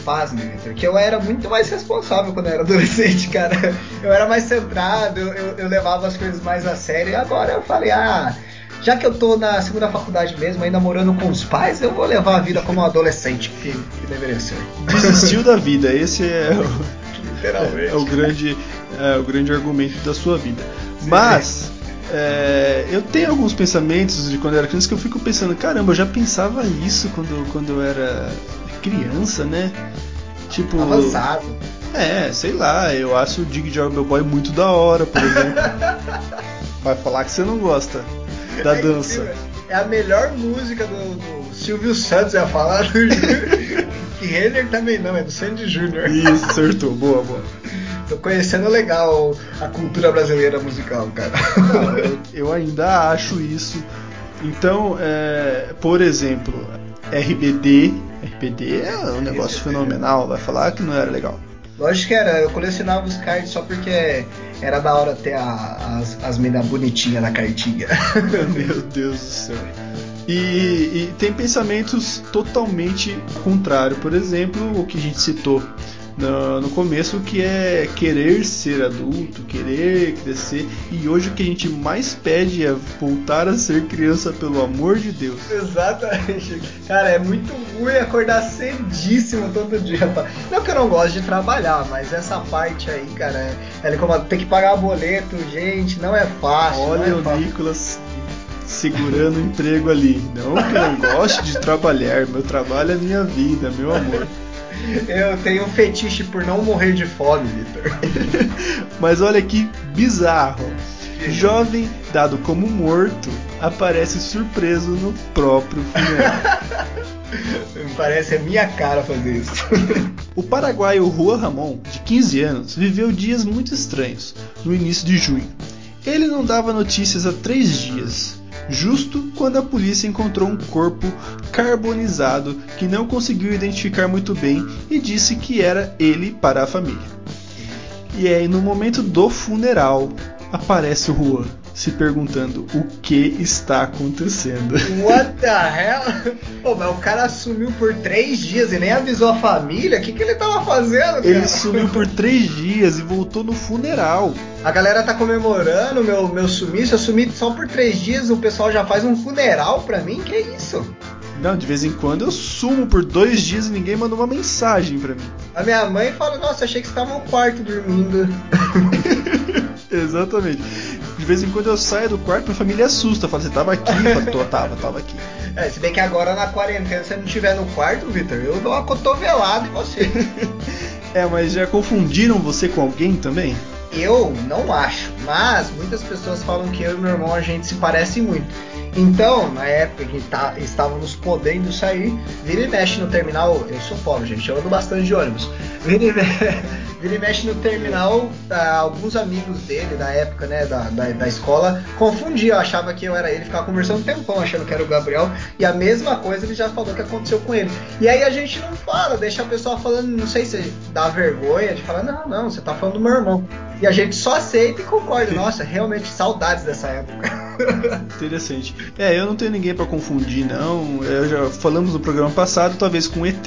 Speaker 1: pasme, Victor, que eu era muito mais responsável quando eu era adolescente, cara. Eu era mais centrado, eu, eu, eu levava as coisas mais a sério. E agora eu falei, ah. Já que eu tô na segunda faculdade mesmo, ainda morando com os pais, eu vou levar a vida como um adolescente que, que deveria ser.
Speaker 2: Desistiu da vida, esse é o,
Speaker 1: Literalmente.
Speaker 2: é o grande, é o grande argumento da sua vida. Mas é, eu tenho alguns pensamentos de quando eu era criança que eu fico pensando, caramba, eu já pensava isso quando, quando eu era criança, né? Tipo.
Speaker 1: Avançado.
Speaker 2: É, sei lá, eu acho o Dig Job Boy muito da hora, por exemplo. Vai falar que você não gosta da
Speaker 1: É
Speaker 2: dança.
Speaker 1: É a melhor música do, do Silvio Santos, ia falar do que Renner também não, é do Sandy Júnior.
Speaker 2: Isso, acertou, boa, boa.
Speaker 1: Tô conhecendo legal a cultura brasileira musical, cara.
Speaker 2: Não, eu, eu ainda acho isso. Então, é, por exemplo, RBD. RBD é um negócio fenomenal, vai falar que não era legal.
Speaker 1: Lógico que era, eu colecionava os cards só porque era da hora ter a- as, as minas bonitinhas na cartinha.
Speaker 2: Meu Deus do céu. E, e tem pensamentos totalmente contrário. Por exemplo, o que a gente citou no, no começo, que é querer ser adulto, querer crescer. E hoje o que a gente mais pede é voltar a ser criança, pelo amor de Deus.
Speaker 1: Exatamente. Cara, é muito ruim acordar cedíssimo todo dia. pá. Não que eu não gosto de trabalhar, mas essa parte aí, cara, é, é como ter que pagar boleto, gente, não é fácil.
Speaker 2: Olha
Speaker 1: é
Speaker 2: o
Speaker 1: fácil.
Speaker 2: Nicolas segurando o emprego ali. Não que eu não goste de trabalhar, meu trabalho é minha vida, meu amor.
Speaker 1: Eu tenho um fetiche por não morrer de fome, Vitor.
Speaker 2: Mas olha que bizarro. Jovem dado como morto aparece surpreso no próprio funeral.
Speaker 1: Parece a minha cara fazer isso.
Speaker 2: O paraguaio Juan Ramon, de 15 anos, viveu dias muito estranhos no início de junho. Ele não dava notícias há três dias, justo quando a polícia encontrou um corpo carbonizado que não conseguiu identificar muito bem e disse que era ele para a família. E aí, no momento do funeral, aparece o Juan se perguntando o que está acontecendo.
Speaker 1: What the hell? Pô, mas o cara sumiu por três dias e nem avisou a família. O que, que ele tava fazendo, cara?
Speaker 2: Ele sumiu por três dias e voltou no funeral.
Speaker 1: A galera tá comemorando meu, meu sumiço. Eu sumi só por três dias. O pessoal já faz um funeral pra mim? Que isso?
Speaker 2: Não, de vez em quando eu sumo por dois dias e ninguém manda uma mensagem pra mim.
Speaker 1: A minha mãe fala: Nossa, achei que você tava no quarto dormindo.
Speaker 2: Exatamente. De vez em quando eu saio do quarto, minha família assusta. Fala, você tava aqui? Eu falo, Tô, tava, tava aqui.
Speaker 1: É, se bem que agora na quarentena, se você não estiver no quarto, Vitor, eu dou uma cotovelada em você.
Speaker 2: É, mas já confundiram você com alguém também?
Speaker 1: Eu não acho, mas muitas pessoas falam que eu e meu irmão a gente se parece muito. Então, na época que tá, estávamos podendo sair, vira e mexe no terminal. Eu sou pobre, gente, eu ando bastante de ônibus. Vira e, me- vira e mexe no terminal, tá, alguns amigos dele da época, né, da, da, da escola, confundiam, achava que eu era ele, ficava conversando um tempão achando que era o Gabriel. E a mesma coisa ele já falou que aconteceu com ele. E aí a gente não fala, deixa a pessoa falando, não sei se dá vergonha de falar, não, não, você tá falando do meu irmão. E a gente só aceita e concorda. Nossa, realmente saudades dessa época.
Speaker 2: Interessante. É, eu não tenho ninguém pra confundir, não. Eu já falamos no programa passado, talvez com ET,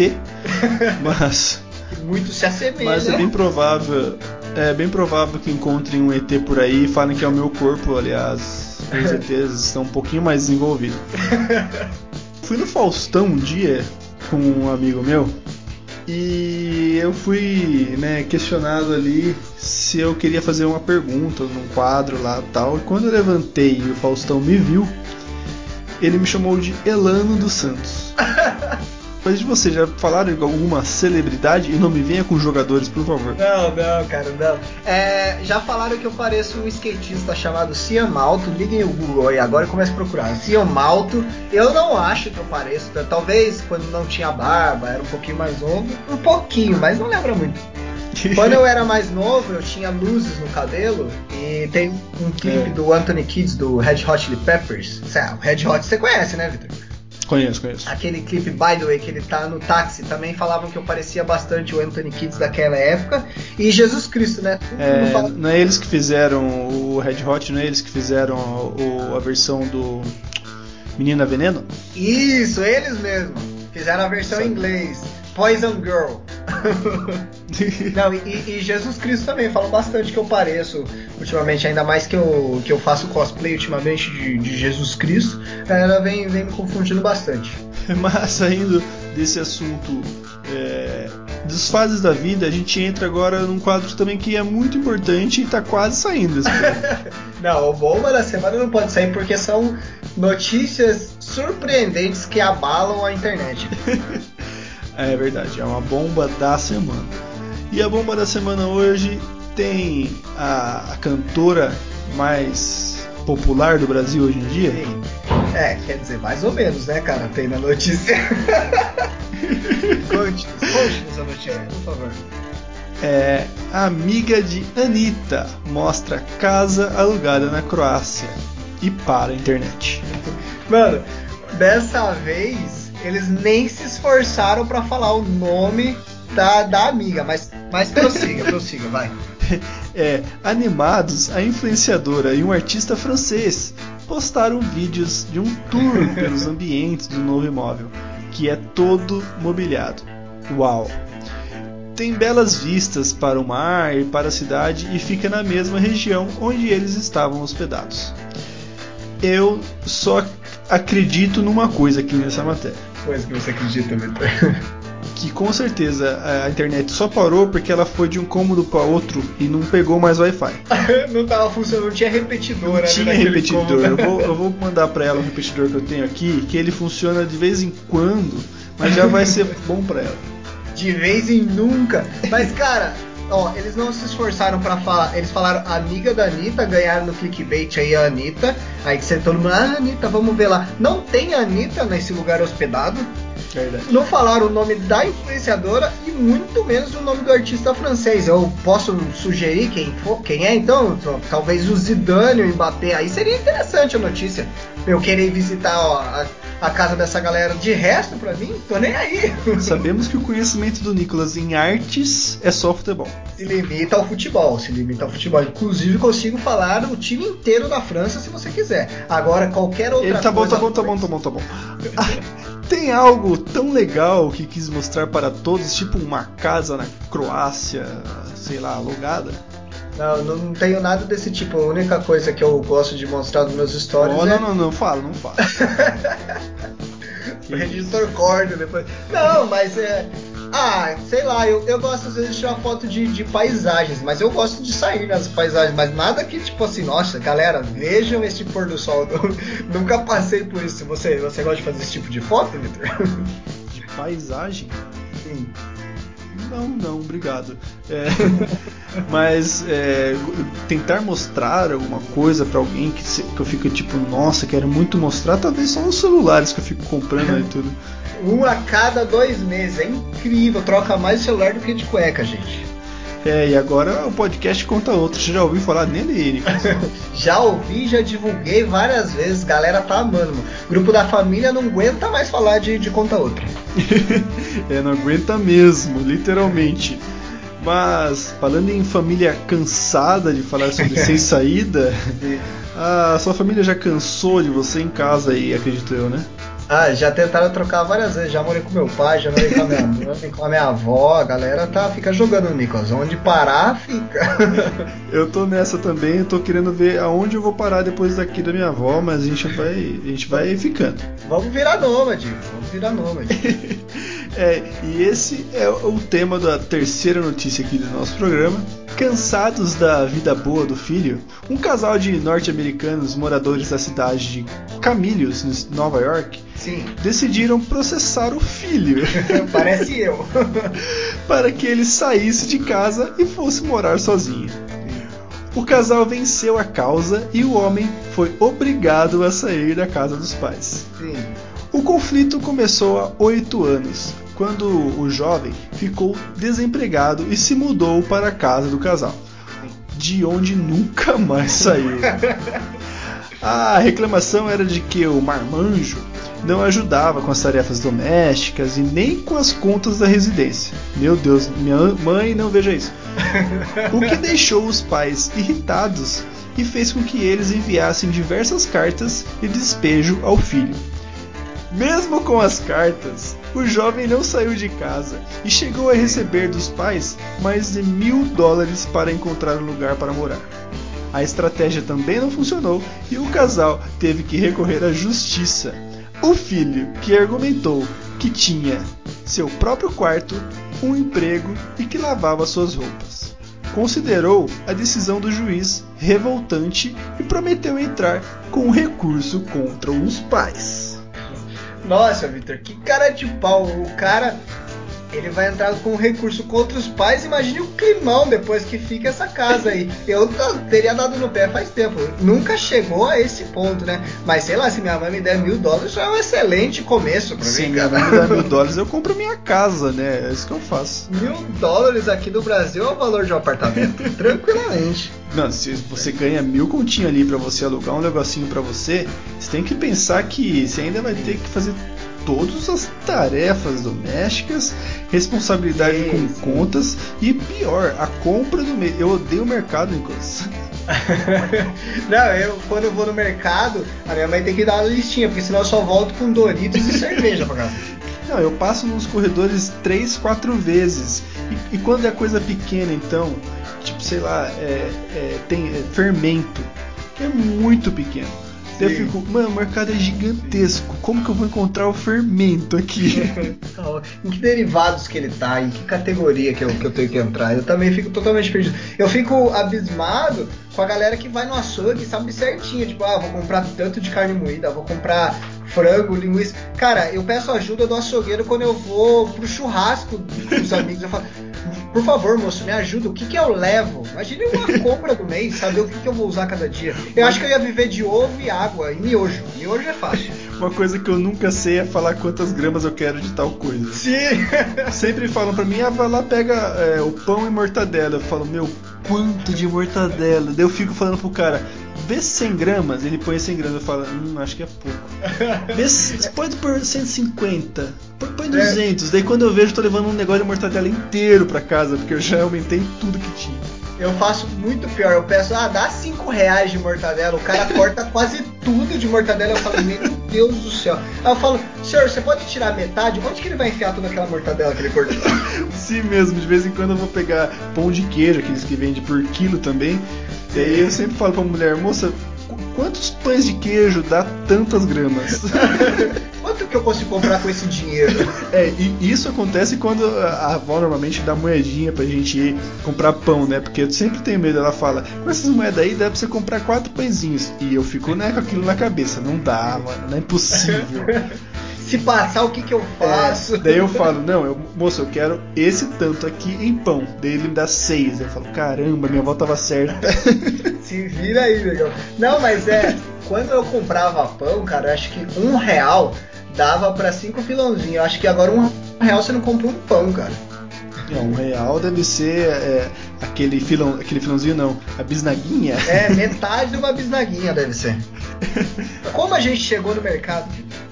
Speaker 2: mas,
Speaker 1: Muito se assemelha.
Speaker 2: mas é bem provável, é bem provável que encontrem um ET por aí e falem que é o meu corpo. Aliás, os ETs estão um pouquinho mais desenvolvidos. Fui no Faustão um dia com um amigo meu e eu fui né, questionado ali se eu queria fazer uma pergunta num quadro lá tal. E quando eu levantei e o Faustão me viu, ele me chamou de Elano dos Santos. Mas de você, já falaram de alguma celebridade? E não me venha com jogadores, por favor.
Speaker 1: Não, não, cara, não. É, já falaram que eu pareço um skatista chamado Cian Malto. Liguem o Google aí agora e comece a procurar. Cian Malto. Eu não acho que eu pareço. tá? Talvez quando não tinha barba, era um pouquinho mais novo. Um pouquinho, mas não lembra muito. Quando eu era mais novo, eu tinha luzes no cabelo. E tem um clipe
Speaker 2: É.
Speaker 1: do Anthony Kids, do Red Hot Chili Peppers. Cê- O Red Hot você conhece, né, Victor?
Speaker 2: Conheço, conheço.
Speaker 1: Aquele clipe, by the way, que ele tá no táxi, também falavam que eu parecia bastante o Anthony Kids daquela época. E Jesus Cristo, né?
Speaker 2: É,
Speaker 1: fala-
Speaker 2: não é eles que fizeram o Red Hot, não é eles que fizeram o- a versão do Menina Veneno?
Speaker 1: Isso, eles mesmo. Fizeram a versão em
Speaker 2: Sabe.
Speaker 1: inglês. Poison Girl. Não, e, e Jesus Cristo também, falam bastante que eu pareço ultimamente, ainda mais que eu, que eu faço cosplay ultimamente de, de Jesus Cristo. A galera vem, vem me confundindo bastante.
Speaker 2: Mas saindo desse assunto é, das fases da vida, a gente entra agora num quadro também que é muito importante e tá quase saindo.
Speaker 1: Não, o bomba da semana não pode sair porque são notícias surpreendentes que abalam a internet.
Speaker 2: é verdade, é uma bomba da semana. E a bomba da semana hoje tem a, a cantora mais popular do Brasil hoje em dia.
Speaker 1: É, quer dizer, mais ou menos, né, cara? Tem na notícia. Conte-nos, conte-nos a notícia, por favor.
Speaker 2: É amiga de Anitta mostra casa alugada na Croácia e para a internet.
Speaker 1: Mano, dessa vez eles nem se esforçaram pra falar o nome da, da amiga, mas, mas prossiga, prossiga, vai.
Speaker 2: É, animados, a influenciadora e um artista francês postaram vídeos de um tour pelos ambientes do novo imóvel, que é todo mobiliado. Uau! Tem belas vistas para o mar e para a cidade e fica na mesma região onde eles estavam hospedados. Eu só acredito numa coisa aqui nessa matéria.
Speaker 1: Coisa que você acredita, Vitor.
Speaker 2: que com certeza a internet só parou porque ela foi de um cômodo para outro e não pegou mais Wi-Fi.
Speaker 1: não tava funcionando, não tinha repetidor
Speaker 2: Não
Speaker 1: ali
Speaker 2: tinha repetidor. Eu vou, eu vou mandar para ela um repetidor que eu tenho aqui, que ele funciona de vez em quando, mas já vai ser bom para ela.
Speaker 1: De vez em nunca. Mas, cara, ó, eles não se esforçaram pra falar. Eles falaram amiga da Anitta, ganharam no clickbait aí a Anitta. Aí que você todo mundo, ah, Anitta, vamos ver lá. Não tem a Anitta nesse lugar hospedado.
Speaker 2: Verdade.
Speaker 1: Não falaram o nome da influenciadora e muito menos o nome do artista francês. Eu posso sugerir quem for, quem é então? Talvez o Zidane o Mbappé. Aí seria interessante a notícia. Eu querer visitar ó, a, a casa dessa galera. De resto, pra mim, tô nem aí.
Speaker 2: Sabemos que o conhecimento do Nicolas em artes é só futebol.
Speaker 1: Se limita ao futebol, se limita ao futebol. Inclusive, consigo falar o time inteiro da França se você quiser. Agora, qualquer outra
Speaker 2: Ele tá bom, tá bom, tá bom, tá bom, tá bom. Tem algo tão legal que quis mostrar para todos, tipo uma casa na Croácia, sei lá, alugada?
Speaker 1: Não, não tenho nada desse tipo. A única coisa que eu gosto de mostrar nos meus stories
Speaker 2: Oh,
Speaker 1: é.
Speaker 2: não, não, não fala, não fala.
Speaker 1: O editor corta depois. Não, mas é. Ah, sei lá, eu, eu gosto às vezes de tirar foto de, de paisagens, mas eu gosto de sair nas paisagens, mas nada que tipo assim, nossa, galera, vejam esse pôr do sol. Eu nunca passei por isso. Você, você gosta de fazer esse tipo de foto, Victor?
Speaker 2: De paisagem?
Speaker 1: Sim.
Speaker 2: Não, não, obrigado. É, mas é, tentar mostrar alguma coisa pra alguém que, se- que eu fico tipo, nossa, quero muito mostrar, talvez só os celulares que eu fico comprando e tudo.
Speaker 1: Um a cada dois meses, é incrível, troca mais de celular do que de cueca, gente.
Speaker 2: É, e agora o podcast conta outro. Você já ouviu falar nele, Nicolas?
Speaker 1: Já ouvi, já divulguei várias vezes, galera tá amando. Grupo da família não aguenta mais falar de, de conta outra.
Speaker 2: é, não aguenta mesmo, literalmente. Mas, falando em família cansada de falar sobre sem saída, a sua família já cansou de você em casa aí, acredito eu, né?
Speaker 1: Ah, já tentaram trocar várias vezes, já morei com meu pai, já morei com a minha mãe, com a minha avó, a galera tá, fica jogando no Nicolas. Onde parar, fica.
Speaker 2: Eu tô nessa também, eu tô querendo ver aonde eu vou parar depois daqui da minha avó, mas a gente vai, a gente vai ficando.
Speaker 1: vamos virar nômade, vamos virar nômade.
Speaker 2: É, e esse é o tema da terceira notícia aqui do nosso programa. Cansados da vida boa do filho, um casal de norte-americanos moradores da cidade de Camilhos, Nova York,
Speaker 1: Sim,
Speaker 2: decidiram processar o filho
Speaker 1: parece eu.
Speaker 2: para que ele saísse de casa e fosse morar sozinho. O casal venceu a causa e o homem foi obrigado a sair da casa dos pais.
Speaker 1: Sim.
Speaker 2: O conflito começou há oito anos, quando o jovem ficou desempregado e se mudou para a casa do casal, de onde nunca mais saiu. A reclamação era de que o marmanjo não ajudava com as tarefas domésticas e nem com as contas da residência. Meu Deus, minha mãe não veja isso. O que deixou os pais irritados e fez com que eles enviassem diversas cartas de despejo ao filho. Mesmo com as cartas, o jovem não saiu de casa e chegou a receber dos pais mais de mil dólares para encontrar um lugar para morar. A estratégia também não funcionou e o casal teve que recorrer à justiça. O filho, que argumentou que tinha seu próprio quarto, um emprego e que lavava suas roupas, considerou a decisão do juiz revoltante e prometeu entrar com recurso contra os pais.
Speaker 1: Nossa, Victor, que cara de pau. O cara, ele vai entrar com recurso contra os pais. Imagine o climão depois que fica essa casa aí. Eu teria dado no pé faz tempo. Nunca chegou a esse ponto, né? Mas sei lá, se minha mãe me der mil dólares, já é um excelente começo pra
Speaker 2: Se
Speaker 1: mim,
Speaker 2: minha
Speaker 1: cara.
Speaker 2: mãe me dá mil dólares, eu compro minha casa, né? É isso que eu faço.
Speaker 1: Mil dólares aqui no Brasil é o valor de um apartamento. Tranquilamente.
Speaker 2: Não, se você ganha mil continho ali pra você alugar um negocinho pra você, você tem que pensar que você ainda vai ter que fazer todas as tarefas domésticas, responsabilidade com
Speaker 1: sim.
Speaker 2: contas e pior, a compra do mês. Eu odeio o mercado, Nicolas.
Speaker 1: Não, eu quando eu vou no mercado, a minha mãe tem que dar uma listinha, porque senão eu só volto com Doritos e cerveja pra casa.
Speaker 2: Não, eu passo nos corredores três, quatro vezes. E, e quando é coisa pequena, então, tipo, sei lá, é, é, tem é, fermento, que é muito pequeno. Eu fico, mano, o mercado é gigantesco. Como que eu vou encontrar o fermento aqui?
Speaker 1: em que derivados que ele tá, em que categoria que eu, que eu tenho que entrar. Eu também fico totalmente perdido. Eu fico abismado com a galera que vai no açougue e sabe certinho, tipo, ah, vou comprar tanto de carne moída, vou comprar frango, linguiça. Cara, eu peço ajuda do açougueiro quando eu vou pro churrasco dos amigos. Eu falo, por favor, moço, me ajuda. O que, que eu levo? Imagine uma compra do mês, saber o que, que eu vou usar cada dia. Eu acho que eu ia viver de ovo e água e miojo. Miojo é fácil.
Speaker 2: Uma coisa que eu nunca sei é falar quantas gramas eu quero de tal coisa.
Speaker 1: Sim.
Speaker 2: Sempre falam pra mim, ah, vai lá, pega é, o pão e mortadela. Eu falo, meu, quanto de mortadela? Daí eu fico falando pro cara, vê 100 gramas, ele põe 100 gramas, eu falo, hum, acho que é pouco. Vê, põe por 150, põe, põe 200. Daí quando eu vejo, tô levando um negócio de mortadela inteiro pra casa, porque eu já aumentei tudo que tinha.
Speaker 1: Eu faço muito pior. Eu peço, ah, dá 5 reais de mortadela. O cara corta quase tudo de mortadela. Eu falo, meu Deus do céu. Aí eu falo, senhor, você pode tirar metade? Onde que ele vai enfiar toda aquela mortadela que ele cortou?
Speaker 2: Sim mesmo, de vez em quando eu vou pegar pão de queijo, aqueles que vendem por quilo também. E aí eu sempre falo pra mulher, moça, qu- quantos pães de queijo dá tantas gramas?
Speaker 1: Quanto que eu consigo comprar com esse dinheiro?
Speaker 2: É, e isso acontece quando a avó normalmente dá moedinha pra gente ir comprar pão, né? Porque eu sempre tenho medo, ela fala, com essas moedas aí dá pra você comprar quatro pãezinhos. E eu fico né, com aquilo na cabeça, não dá, mano, não é possível.
Speaker 1: Se passar, o que que eu faço?
Speaker 2: É, daí eu falo, não, eu, moço, eu quero esse tanto aqui em pão. Daí ele me dá seis. Eu falo, caramba, minha avó tava certa.
Speaker 1: Se vira aí, legal. Não, mas é. Quando eu comprava pão, cara, eu acho que um real dava pra cinco filãozinhos. Eu acho que agora um real você não compra um pão, cara.
Speaker 2: Não, um real deve ser é, aquele filão, aquele filãozinho não, a bisnaguinha.
Speaker 1: É, metade de uma bisnaguinha deve ser. Como a gente chegou no mercado?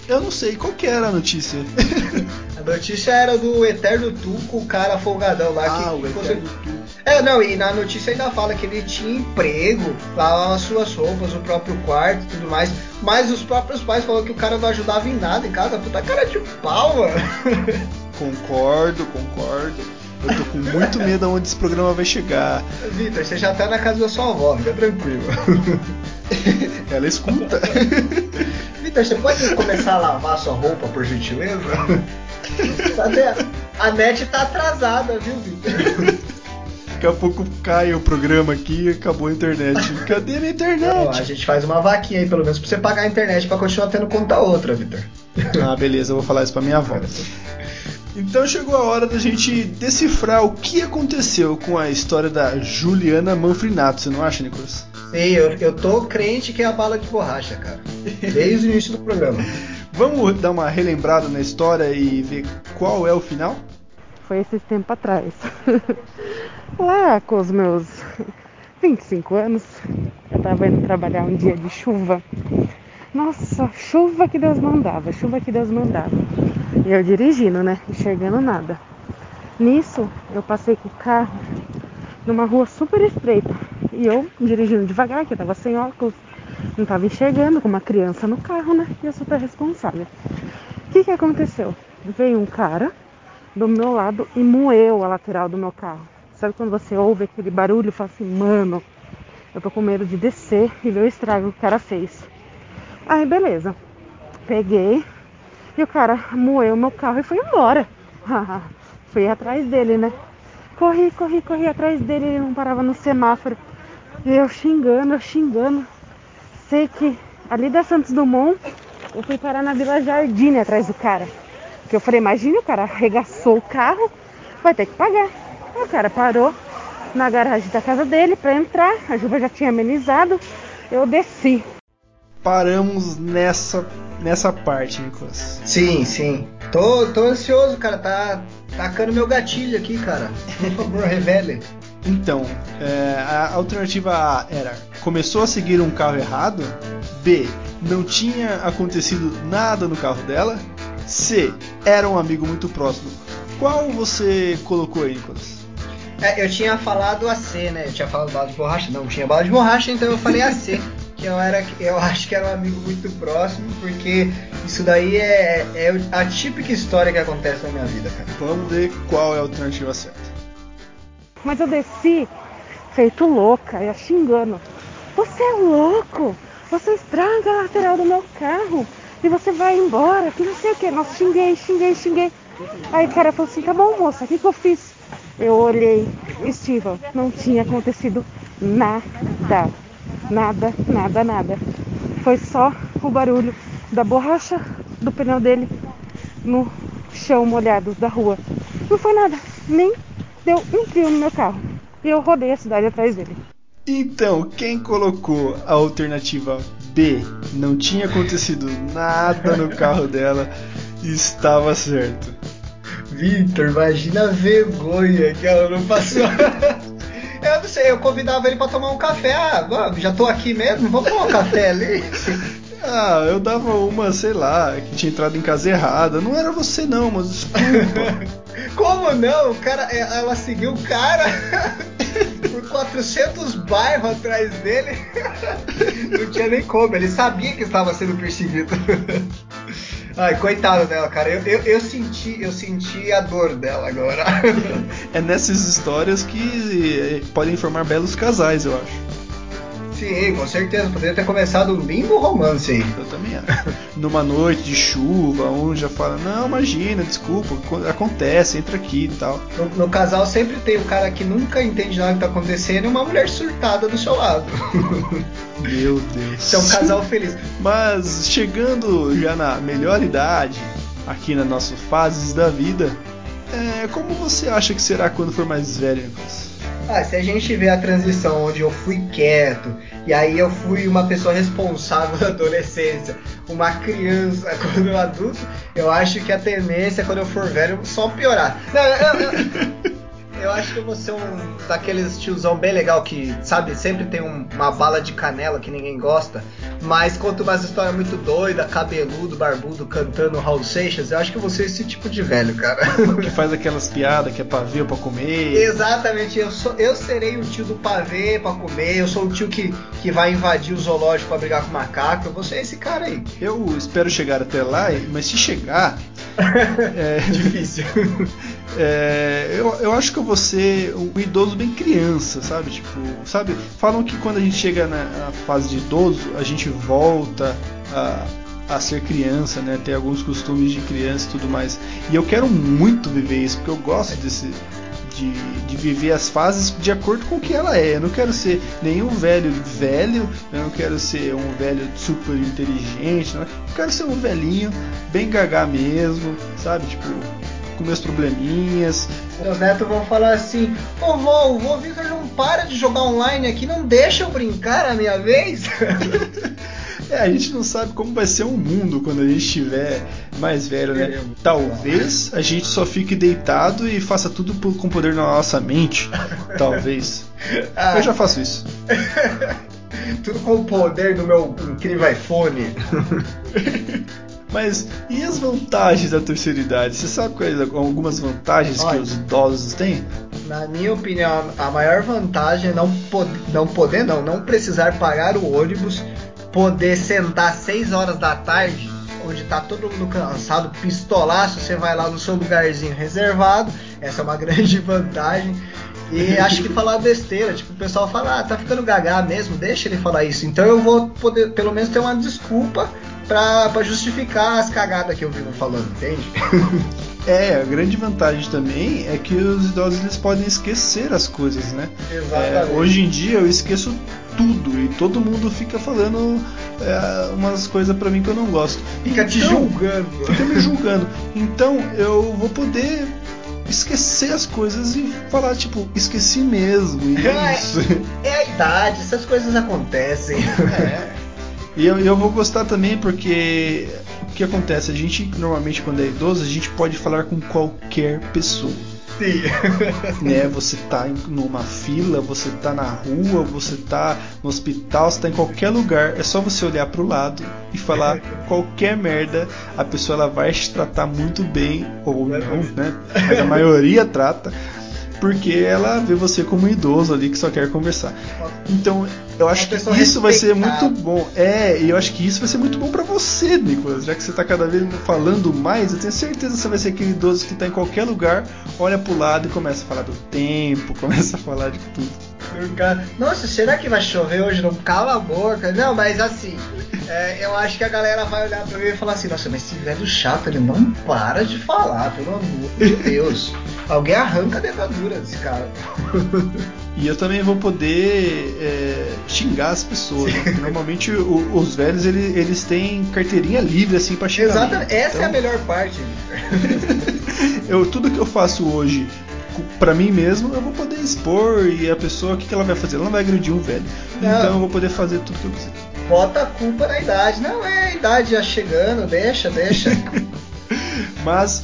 Speaker 2: Eu não sei, qual que era a notícia?
Speaker 1: A notícia era do Eterno Tuco, o cara folgadão lá que.
Speaker 2: ah, o
Speaker 1: que
Speaker 2: Eterno
Speaker 1: conseguiu- É, não, e na notícia ainda fala que ele tinha emprego, lavava as suas roupas, o próprio quarto e tudo mais. Mas os próprios pais falaram que o cara não ajudava em nada em casa. Puta cara de pau, mano.
Speaker 2: Concordo, concordo. Eu tô com muito medo aonde esse programa vai chegar.
Speaker 1: Vitor, você já tá na casa da sua avó, fica tranquilo.
Speaker 2: Ela escuta.
Speaker 1: Vitor, você pode começar a lavar sua roupa, por gentileza? Até a net tá atrasada, viu, Vitor?
Speaker 2: Daqui a pouco cai o programa aqui e acabou a internet. Cadê minha
Speaker 1: Não, a
Speaker 2: internet?
Speaker 1: gente faz uma vaquinha aí, pelo menos, pra você pagar a internet pra continuar tendo conta outra, Vitor.
Speaker 2: Ah, beleza, eu vou falar isso pra minha avó. Então chegou a hora da gente decifrar o que aconteceu com a história da Juliana Manfrinato, você não acha, Nicolas?
Speaker 1: Sim, eu, eu tô crente que é a bala de borracha, cara. Desde o início do programa.
Speaker 2: Vamos dar uma relembrada na história e ver qual é o final?
Speaker 4: Foi esses tempos atrás. Lá com os meus 25 anos, eu tava indo trabalhar um dia de chuva. Nossa, chuva que Deus mandava, chuva que Deus mandava. E eu dirigindo, né? Enxergando nada. Nisso, eu passei com o carro numa rua super estreita. E eu dirigindo devagar, que eu tava sem óculos, não tava enxergando, com uma criança no carro, né? E eu super responsável. O que que aconteceu? Veio um cara do meu lado e moeu a lateral do meu carro. Sabe quando você ouve aquele barulho e fala assim, mano, eu tô com medo de descer e ver o estrago que o cara fez. Aí beleza. Peguei e o cara moeu meu carro e foi embora. Fui atrás dele, né? Corri, corri, corri atrás dele, ele não parava no semáforo. E eu xingando, eu xingando. Sei que ali da Santos Dumont eu fui parar na Vila Jardim atrás do cara. Porque eu falei, imagina, o cara arregaçou o carro, vai ter que pagar. O cara parou na garagem da casa dele pra entrar, a chuva já tinha amenizado, eu desci.
Speaker 2: Paramos nessa, nessa parte, Nicolas.
Speaker 1: Sim, sim. Tô, tô ansioso, cara. Tá tacando meu gatilho aqui, cara. Por favor, revele.
Speaker 2: Então, é, a alternativa A era começou a seguir um carro errado. B. Não tinha acontecido nada no carro dela. C. Era um amigo muito próximo. Qual você colocou aí, Nicolas?
Speaker 1: É, eu tinha falado a C, né? Eu tinha falado bala de borracha. Não, tinha bala de borracha, então eu falei a C. Que eu, era, eu acho que era um amigo muito próximo, porque isso daí é, é a típica história que acontece na minha vida, cara.
Speaker 2: Vamos ver qual é a alternativa certa.
Speaker 4: Mas eu desci feito louca, eu xingando. Você é louco! Você estraga a lateral do meu carro e você vai embora, que não sei o que. Nossa, xinguei, xinguei, xinguei. Aí o cara falou assim, tá bom moça, o que, que eu fiz? Eu olhei, Steven, não tinha acontecido nada. Nada, nada, nada. Foi só o barulho da borracha do pneu dele no chão molhado da rua. Não foi nada, nem deu um frio no meu carro. E eu rodei a cidade atrás dele.
Speaker 2: Então, quem colocou a alternativa B, não tinha acontecido nada no carro dela, estava certo.
Speaker 1: Vitor, imagina a vergonha que ela não passou. eu não sei, eu convidava ele pra tomar um café. Ah, já tô aqui mesmo, vamos tomar um café ali.
Speaker 2: Ah, eu dava uma, sei lá, que tinha entrado em casa errada. Não era você não, mas desculpa.
Speaker 1: Como não? O cara, é, ela seguiu o cara por 400 bairros atrás dele. Não tinha nem como, ele sabia que estava sendo perseguido. Ai, coitado dela, cara. Eu, eu, eu, senti, eu senti a dor dela agora.
Speaker 2: É nessas histórias que podem formar belos casais, eu acho.
Speaker 1: Sim, com certeza. Poderia ter começado um lindo romance aí.
Speaker 2: Eu também acho. Numa noite de chuva, um já fala, não, imagina, desculpa, acontece, entra aqui e tal.
Speaker 1: No, no casal sempre tem o cara que nunca entende nada que tá acontecendo e uma mulher surtada do seu lado.
Speaker 2: Meu Deus.
Speaker 1: Isso é um casal feliz.
Speaker 2: Mas chegando já na melhor idade, aqui nas nossas fases da vida, é, como você acha que será quando for mais velho, Nicolas?
Speaker 1: Ah, se a gente vê a transição onde eu fui quieto, e aí eu fui uma pessoa responsável na adolescência, uma criança quando eu adulto, eu acho que a tendência quando eu for velho só piorar. Não, eu, eu, eu acho que eu vou ser um daqueles tiozão bem legal que, sabe, sempre tem um, uma bala de canela que ninguém gosta, mas conta umas histórias muito doidas, cabeludo, barbudo, cantando Raul Seixas. Eu acho que eu vou ser esse tipo de velho, cara.
Speaker 2: Que faz aquelas piadas que é pavê pra comer.
Speaker 1: Exatamente, eu, sou, eu serei o tio do pavê pra comer, eu sou o tio que, que vai invadir o zoológico pra brigar com o macaco. Eu vou ser esse cara aí.
Speaker 2: Eu espero chegar até lá, mas se chegar.
Speaker 1: é difícil.
Speaker 2: É, eu, eu acho que eu ser um idoso bem criança, sabe? Tipo, sabe? Falam que quando a gente chega na fase de idoso, a gente volta a, a ser criança, né? Ter alguns costumes de criança e tudo mais. E eu quero muito viver isso, porque eu gosto desse. De, de viver as fases de acordo com o que ela é. Eu não quero ser nenhum velho velho, eu não quero ser um velho super inteligente, não. eu quero ser um velhinho, bem gagá mesmo, sabe? Tipo, com meus probleminhas.
Speaker 1: Meus netos vão falar assim: Ô o vô Victor não para de jogar online aqui, não deixa eu brincar a minha vez.
Speaker 2: É, a gente não sabe como vai ser o mundo quando a gente estiver mais velho, né? Talvez a gente só fique deitado e faça tudo com poder na nossa mente. Talvez. Ah. Eu já faço isso.
Speaker 1: tudo com o poder do meu incrível iPhone.
Speaker 2: Mas e as vantagens da terceira idade? Você sabe quais algumas vantagens Olha, que os idosos têm?
Speaker 1: Na minha opinião, a maior vantagem é não, pod não poder, não, não precisar pagar o ônibus, poder sentar 6 horas da tarde, onde tá todo mundo cansado, pistolaço, você vai lá no seu lugarzinho reservado. Essa é uma grande vantagem. E acho que falar besteira, tipo, o pessoal fala, ah, tá ficando gagá mesmo, deixa ele falar isso. Então eu vou poder, pelo menos, ter uma desculpa pra, pra justificar as cagadas que eu vivo falando, entende?
Speaker 2: É, a grande vantagem também é que os idosos eles podem esquecer as coisas, né?
Speaker 1: Exatamente.
Speaker 2: É, hoje em dia eu esqueço tudo e todo mundo fica falando é, umas coisas para mim que eu não gosto.
Speaker 1: Fica então, te julgando.
Speaker 2: Fica me julgando. Então eu vou poder esquecer as coisas e falar, tipo, esqueci mesmo.
Speaker 1: É, isso. É, é a idade, essas coisas acontecem.
Speaker 2: É. E eu, eu vou gostar também porque o que acontece? A gente, normalmente, quando é idoso, a gente pode falar com qualquer pessoa.
Speaker 1: Sim.
Speaker 2: né? Você tá em numa fila, você tá na rua, você tá no hospital, você tá em qualquer lugar. É só você olhar pro lado e falar qualquer merda. A pessoa ela vai te tratar muito bem, ou não, né? Mas a maioria trata porque ela vê você como um idoso ali que só quer conversar. Então, eu acho que isso vai ser muito bom. É, e eu acho que isso vai ser muito bom para você, Nicolas, já que você tá cada vez falando mais, eu tenho certeza que você vai ser aquele idoso que tá em qualquer lugar, olha pro lado e começa a falar do tempo, começa a falar de tudo.
Speaker 1: Nossa, será que vai chover hoje? Não cala a boca. Não, mas assim, é, eu acho que a galera vai olhar pra mim e falar assim, nossa, mas esse velho chato, ele não para de falar, pelo amor de Deus. Alguém arranca a dentadura desse cara.
Speaker 2: E eu também vou poder é, xingar as pessoas. Né? Normalmente o, os velhos eles, eles têm carteirinha livre assim para xingar.
Speaker 1: Exatamente, essa então... é a então melhor parte.
Speaker 2: eu tudo que eu faço hoje pra mim mesmo, eu vou poder expor e a pessoa, o que, que ela vai fazer? Ela não vai agredir um velho.
Speaker 1: Não.
Speaker 2: Então eu vou poder fazer tudo que eu quiser.
Speaker 1: Bota a culpa na idade. Não, é a idade já chegando, deixa, deixa.
Speaker 2: Mas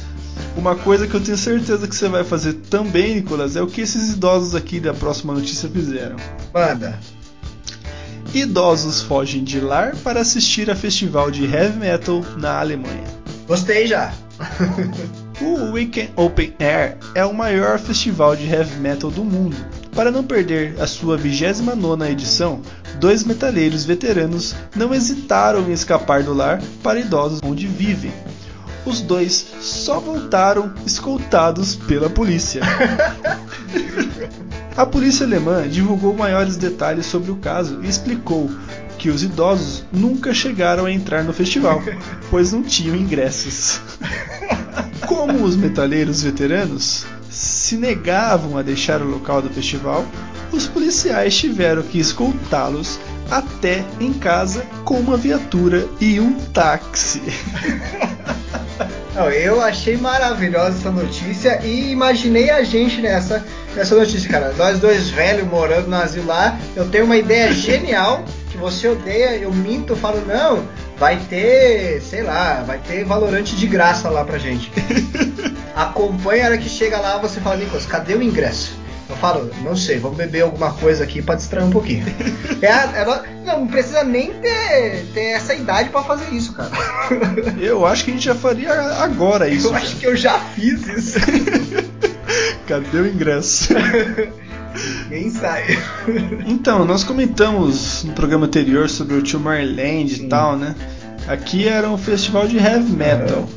Speaker 2: uma coisa que eu tenho certeza que você vai fazer também, Nicolas, é o que esses idosos aqui da próxima notícia fizeram.
Speaker 1: Manda.
Speaker 2: Idosos fogem de lar para assistir a festival de heavy metal na Alemanha.
Speaker 1: Gostei já.
Speaker 2: O Weekend Open Air é o maior festival de heavy metal do mundo. Para não perder a sua 29ª edição, dois metaleiros veteranos não hesitaram em escapar do lar para idosos onde vivem. Os dois só voltaram escoltados pela polícia. A polícia alemã divulgou maiores detalhes sobre o caso e explicou que os idosos nunca chegaram a entrar no festival, pois não tinham ingressos. Como os metaleiros veteranos se negavam a deixar o local do festival, os policiais tiveram que escoltá-los até em casa com uma viatura e um táxi.
Speaker 1: Não, eu achei maravilhosa essa notícia e imaginei a gente nessa, nessa notícia, cara. Nós dois velhos morando no asilo lá, eu tenho uma ideia genial que você odeia, eu minto, eu falo, não, vai ter, sei lá, vai ter valorante de graça lá pra gente. Acompanha a hora que chega lá, você fala, Nicolas, cadê o ingresso? Eu falo, não sei, vamos beber alguma coisa aqui pra distrair um pouquinho. É a- ela- não, não precisa nem ter, ter essa idade pra fazer isso, cara.
Speaker 2: Eu acho que a gente já faria agora isso.
Speaker 1: Eu acho que eu já fiz isso.
Speaker 2: Cadê o ingresso?
Speaker 1: Quem sai?
Speaker 2: Então, nós comentamos no programa anterior sobre o Tomorrowland e tal, né? Aqui era um festival de heavy metal.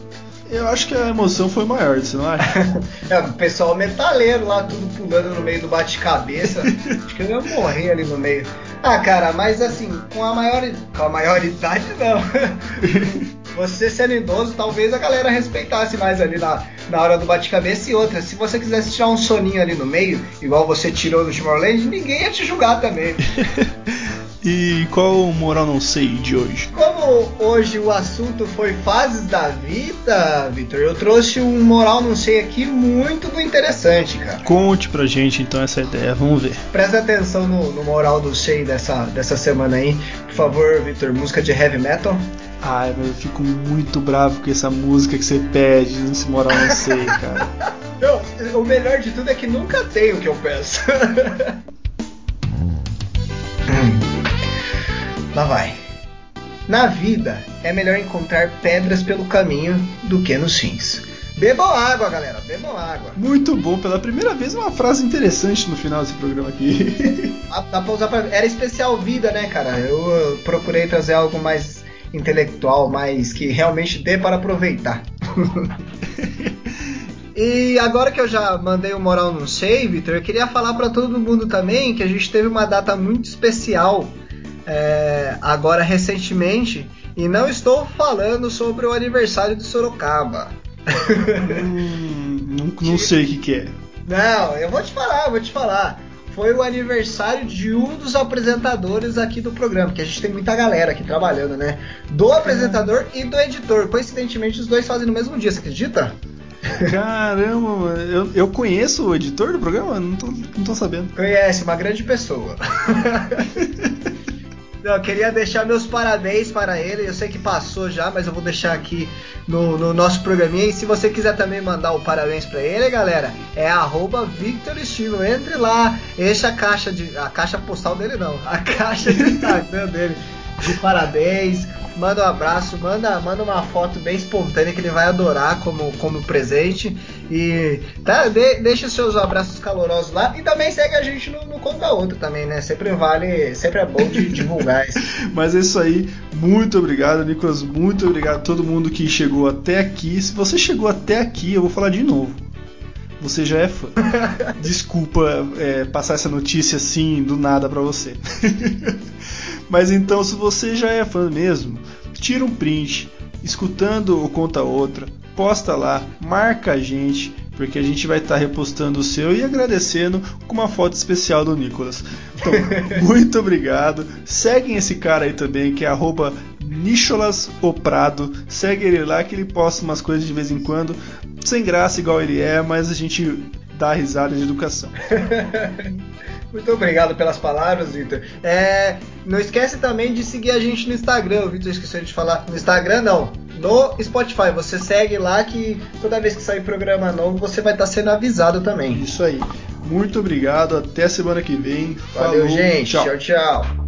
Speaker 2: Eu acho que a emoção foi maior, você não acha?
Speaker 1: É, o pessoal metaleiro lá, tudo pulando no meio do bate-cabeça. Acho que eu ia morrer ali no meio. Ah, cara, mas assim, com a maior, com a maioridade não. Você sendo idoso, talvez a galera respeitasse mais ali na, na hora do bate-cabeça e outra. Se você quisesse tirar um soninho ali no meio, igual você tirou no Tomorrowland, ninguém ia te julgar também.
Speaker 2: E qual o moral não sei de hoje?
Speaker 1: Como hoje o assunto foi fases da vida, Vitor, eu trouxe um moral não sei aqui muito do interessante, cara.
Speaker 2: Conte pra gente então essa ideia, vamos ver.
Speaker 1: Presta atenção no, no moral do sei dessa, dessa semana aí. Por favor, Vitor, música de heavy metal.
Speaker 2: Ai, eu fico muito bravo com essa música que você pede, nesse moral não sei, cara.
Speaker 1: Não, o melhor de tudo é que nunca tem o que eu peço. Lá vai. Na vida é melhor encontrar pedras pelo caminho do que nos rins. Bebam água, galera, bebam água.
Speaker 2: Muito bom, pela primeira vez uma frase interessante no final desse programa aqui.
Speaker 1: Dá, dá pra usar pra... Era especial vida, né, cara? Eu, procurei trazer algo mais intelectual, mais que realmente dê para aproveitar. e agora que eu já mandei o moral não sei, Vitor, eu queria falar para todo mundo também que a gente teve uma data muito especial é, agora recentemente e não estou falando sobre o aniversário de Sorocaba.
Speaker 2: hum, não, não sei o que, que é.
Speaker 1: Não, eu vou te falar, eu vou te falar. Foi o aniversário de um dos apresentadores aqui do programa, que a gente tem muita galera aqui trabalhando, né? Do apresentador e do editor. Coincidentemente, os dois fazem no mesmo dia, você acredita?
Speaker 2: Caramba, mano. Eu, eu conheço o editor do programa? Não tô, não tô sabendo.
Speaker 1: Conhece, uma grande pessoa. Não, eu queria deixar meus parabéns para ele. Eu sei que passou já, mas eu vou deixar aqui no, no nosso programinha. E se você quiser também mandar o parabéns para ele, galera, é arroba Victor Estilo. Entre lá, enche a caixa de. A caixa postal dele não, a caixa de Instagram dele. De parabéns, manda um abraço, manda, manda uma foto bem espontânea que ele vai adorar como, como presente. E tá, de- deixa os seus abraços calorosos lá. E também segue a gente no, no Conta Outra também, né? Sempre vale, sempre é bom de divulgar isso.
Speaker 2: Mas é isso aí. Muito obrigado, Nicolas. Muito obrigado a todo mundo que chegou até aqui. Se você chegou até aqui, eu vou falar de novo. Você já é fã. Desculpa é, passar essa notícia assim do nada pra você. Mas então, se você já é fã mesmo, tira um print, escutando o Conta Outra, posta lá, marca a gente, porque a gente vai estar repostando o seu e agradecendo com uma foto especial do Nicolas. Então, muito obrigado. Seguem esse cara aí também, que é arroba Nicholas Oprado. Segue ele lá que ele posta umas coisas de vez em quando, sem graça igual ele é, mas a gente dar risada de educação.
Speaker 1: Muito obrigado pelas palavras, Vitor. É, não esquece também de seguir a gente no Instagram. O Vitor esqueceu de falar. No Instagram, não. No Spotify. Você segue lá que toda vez que sair programa novo, você vai estar sendo avisado também.
Speaker 2: Isso aí. Muito obrigado. Até semana que vem.
Speaker 1: Valeu,
Speaker 2: Falou,
Speaker 1: gente.
Speaker 2: tchau.
Speaker 1: tchau. tchau.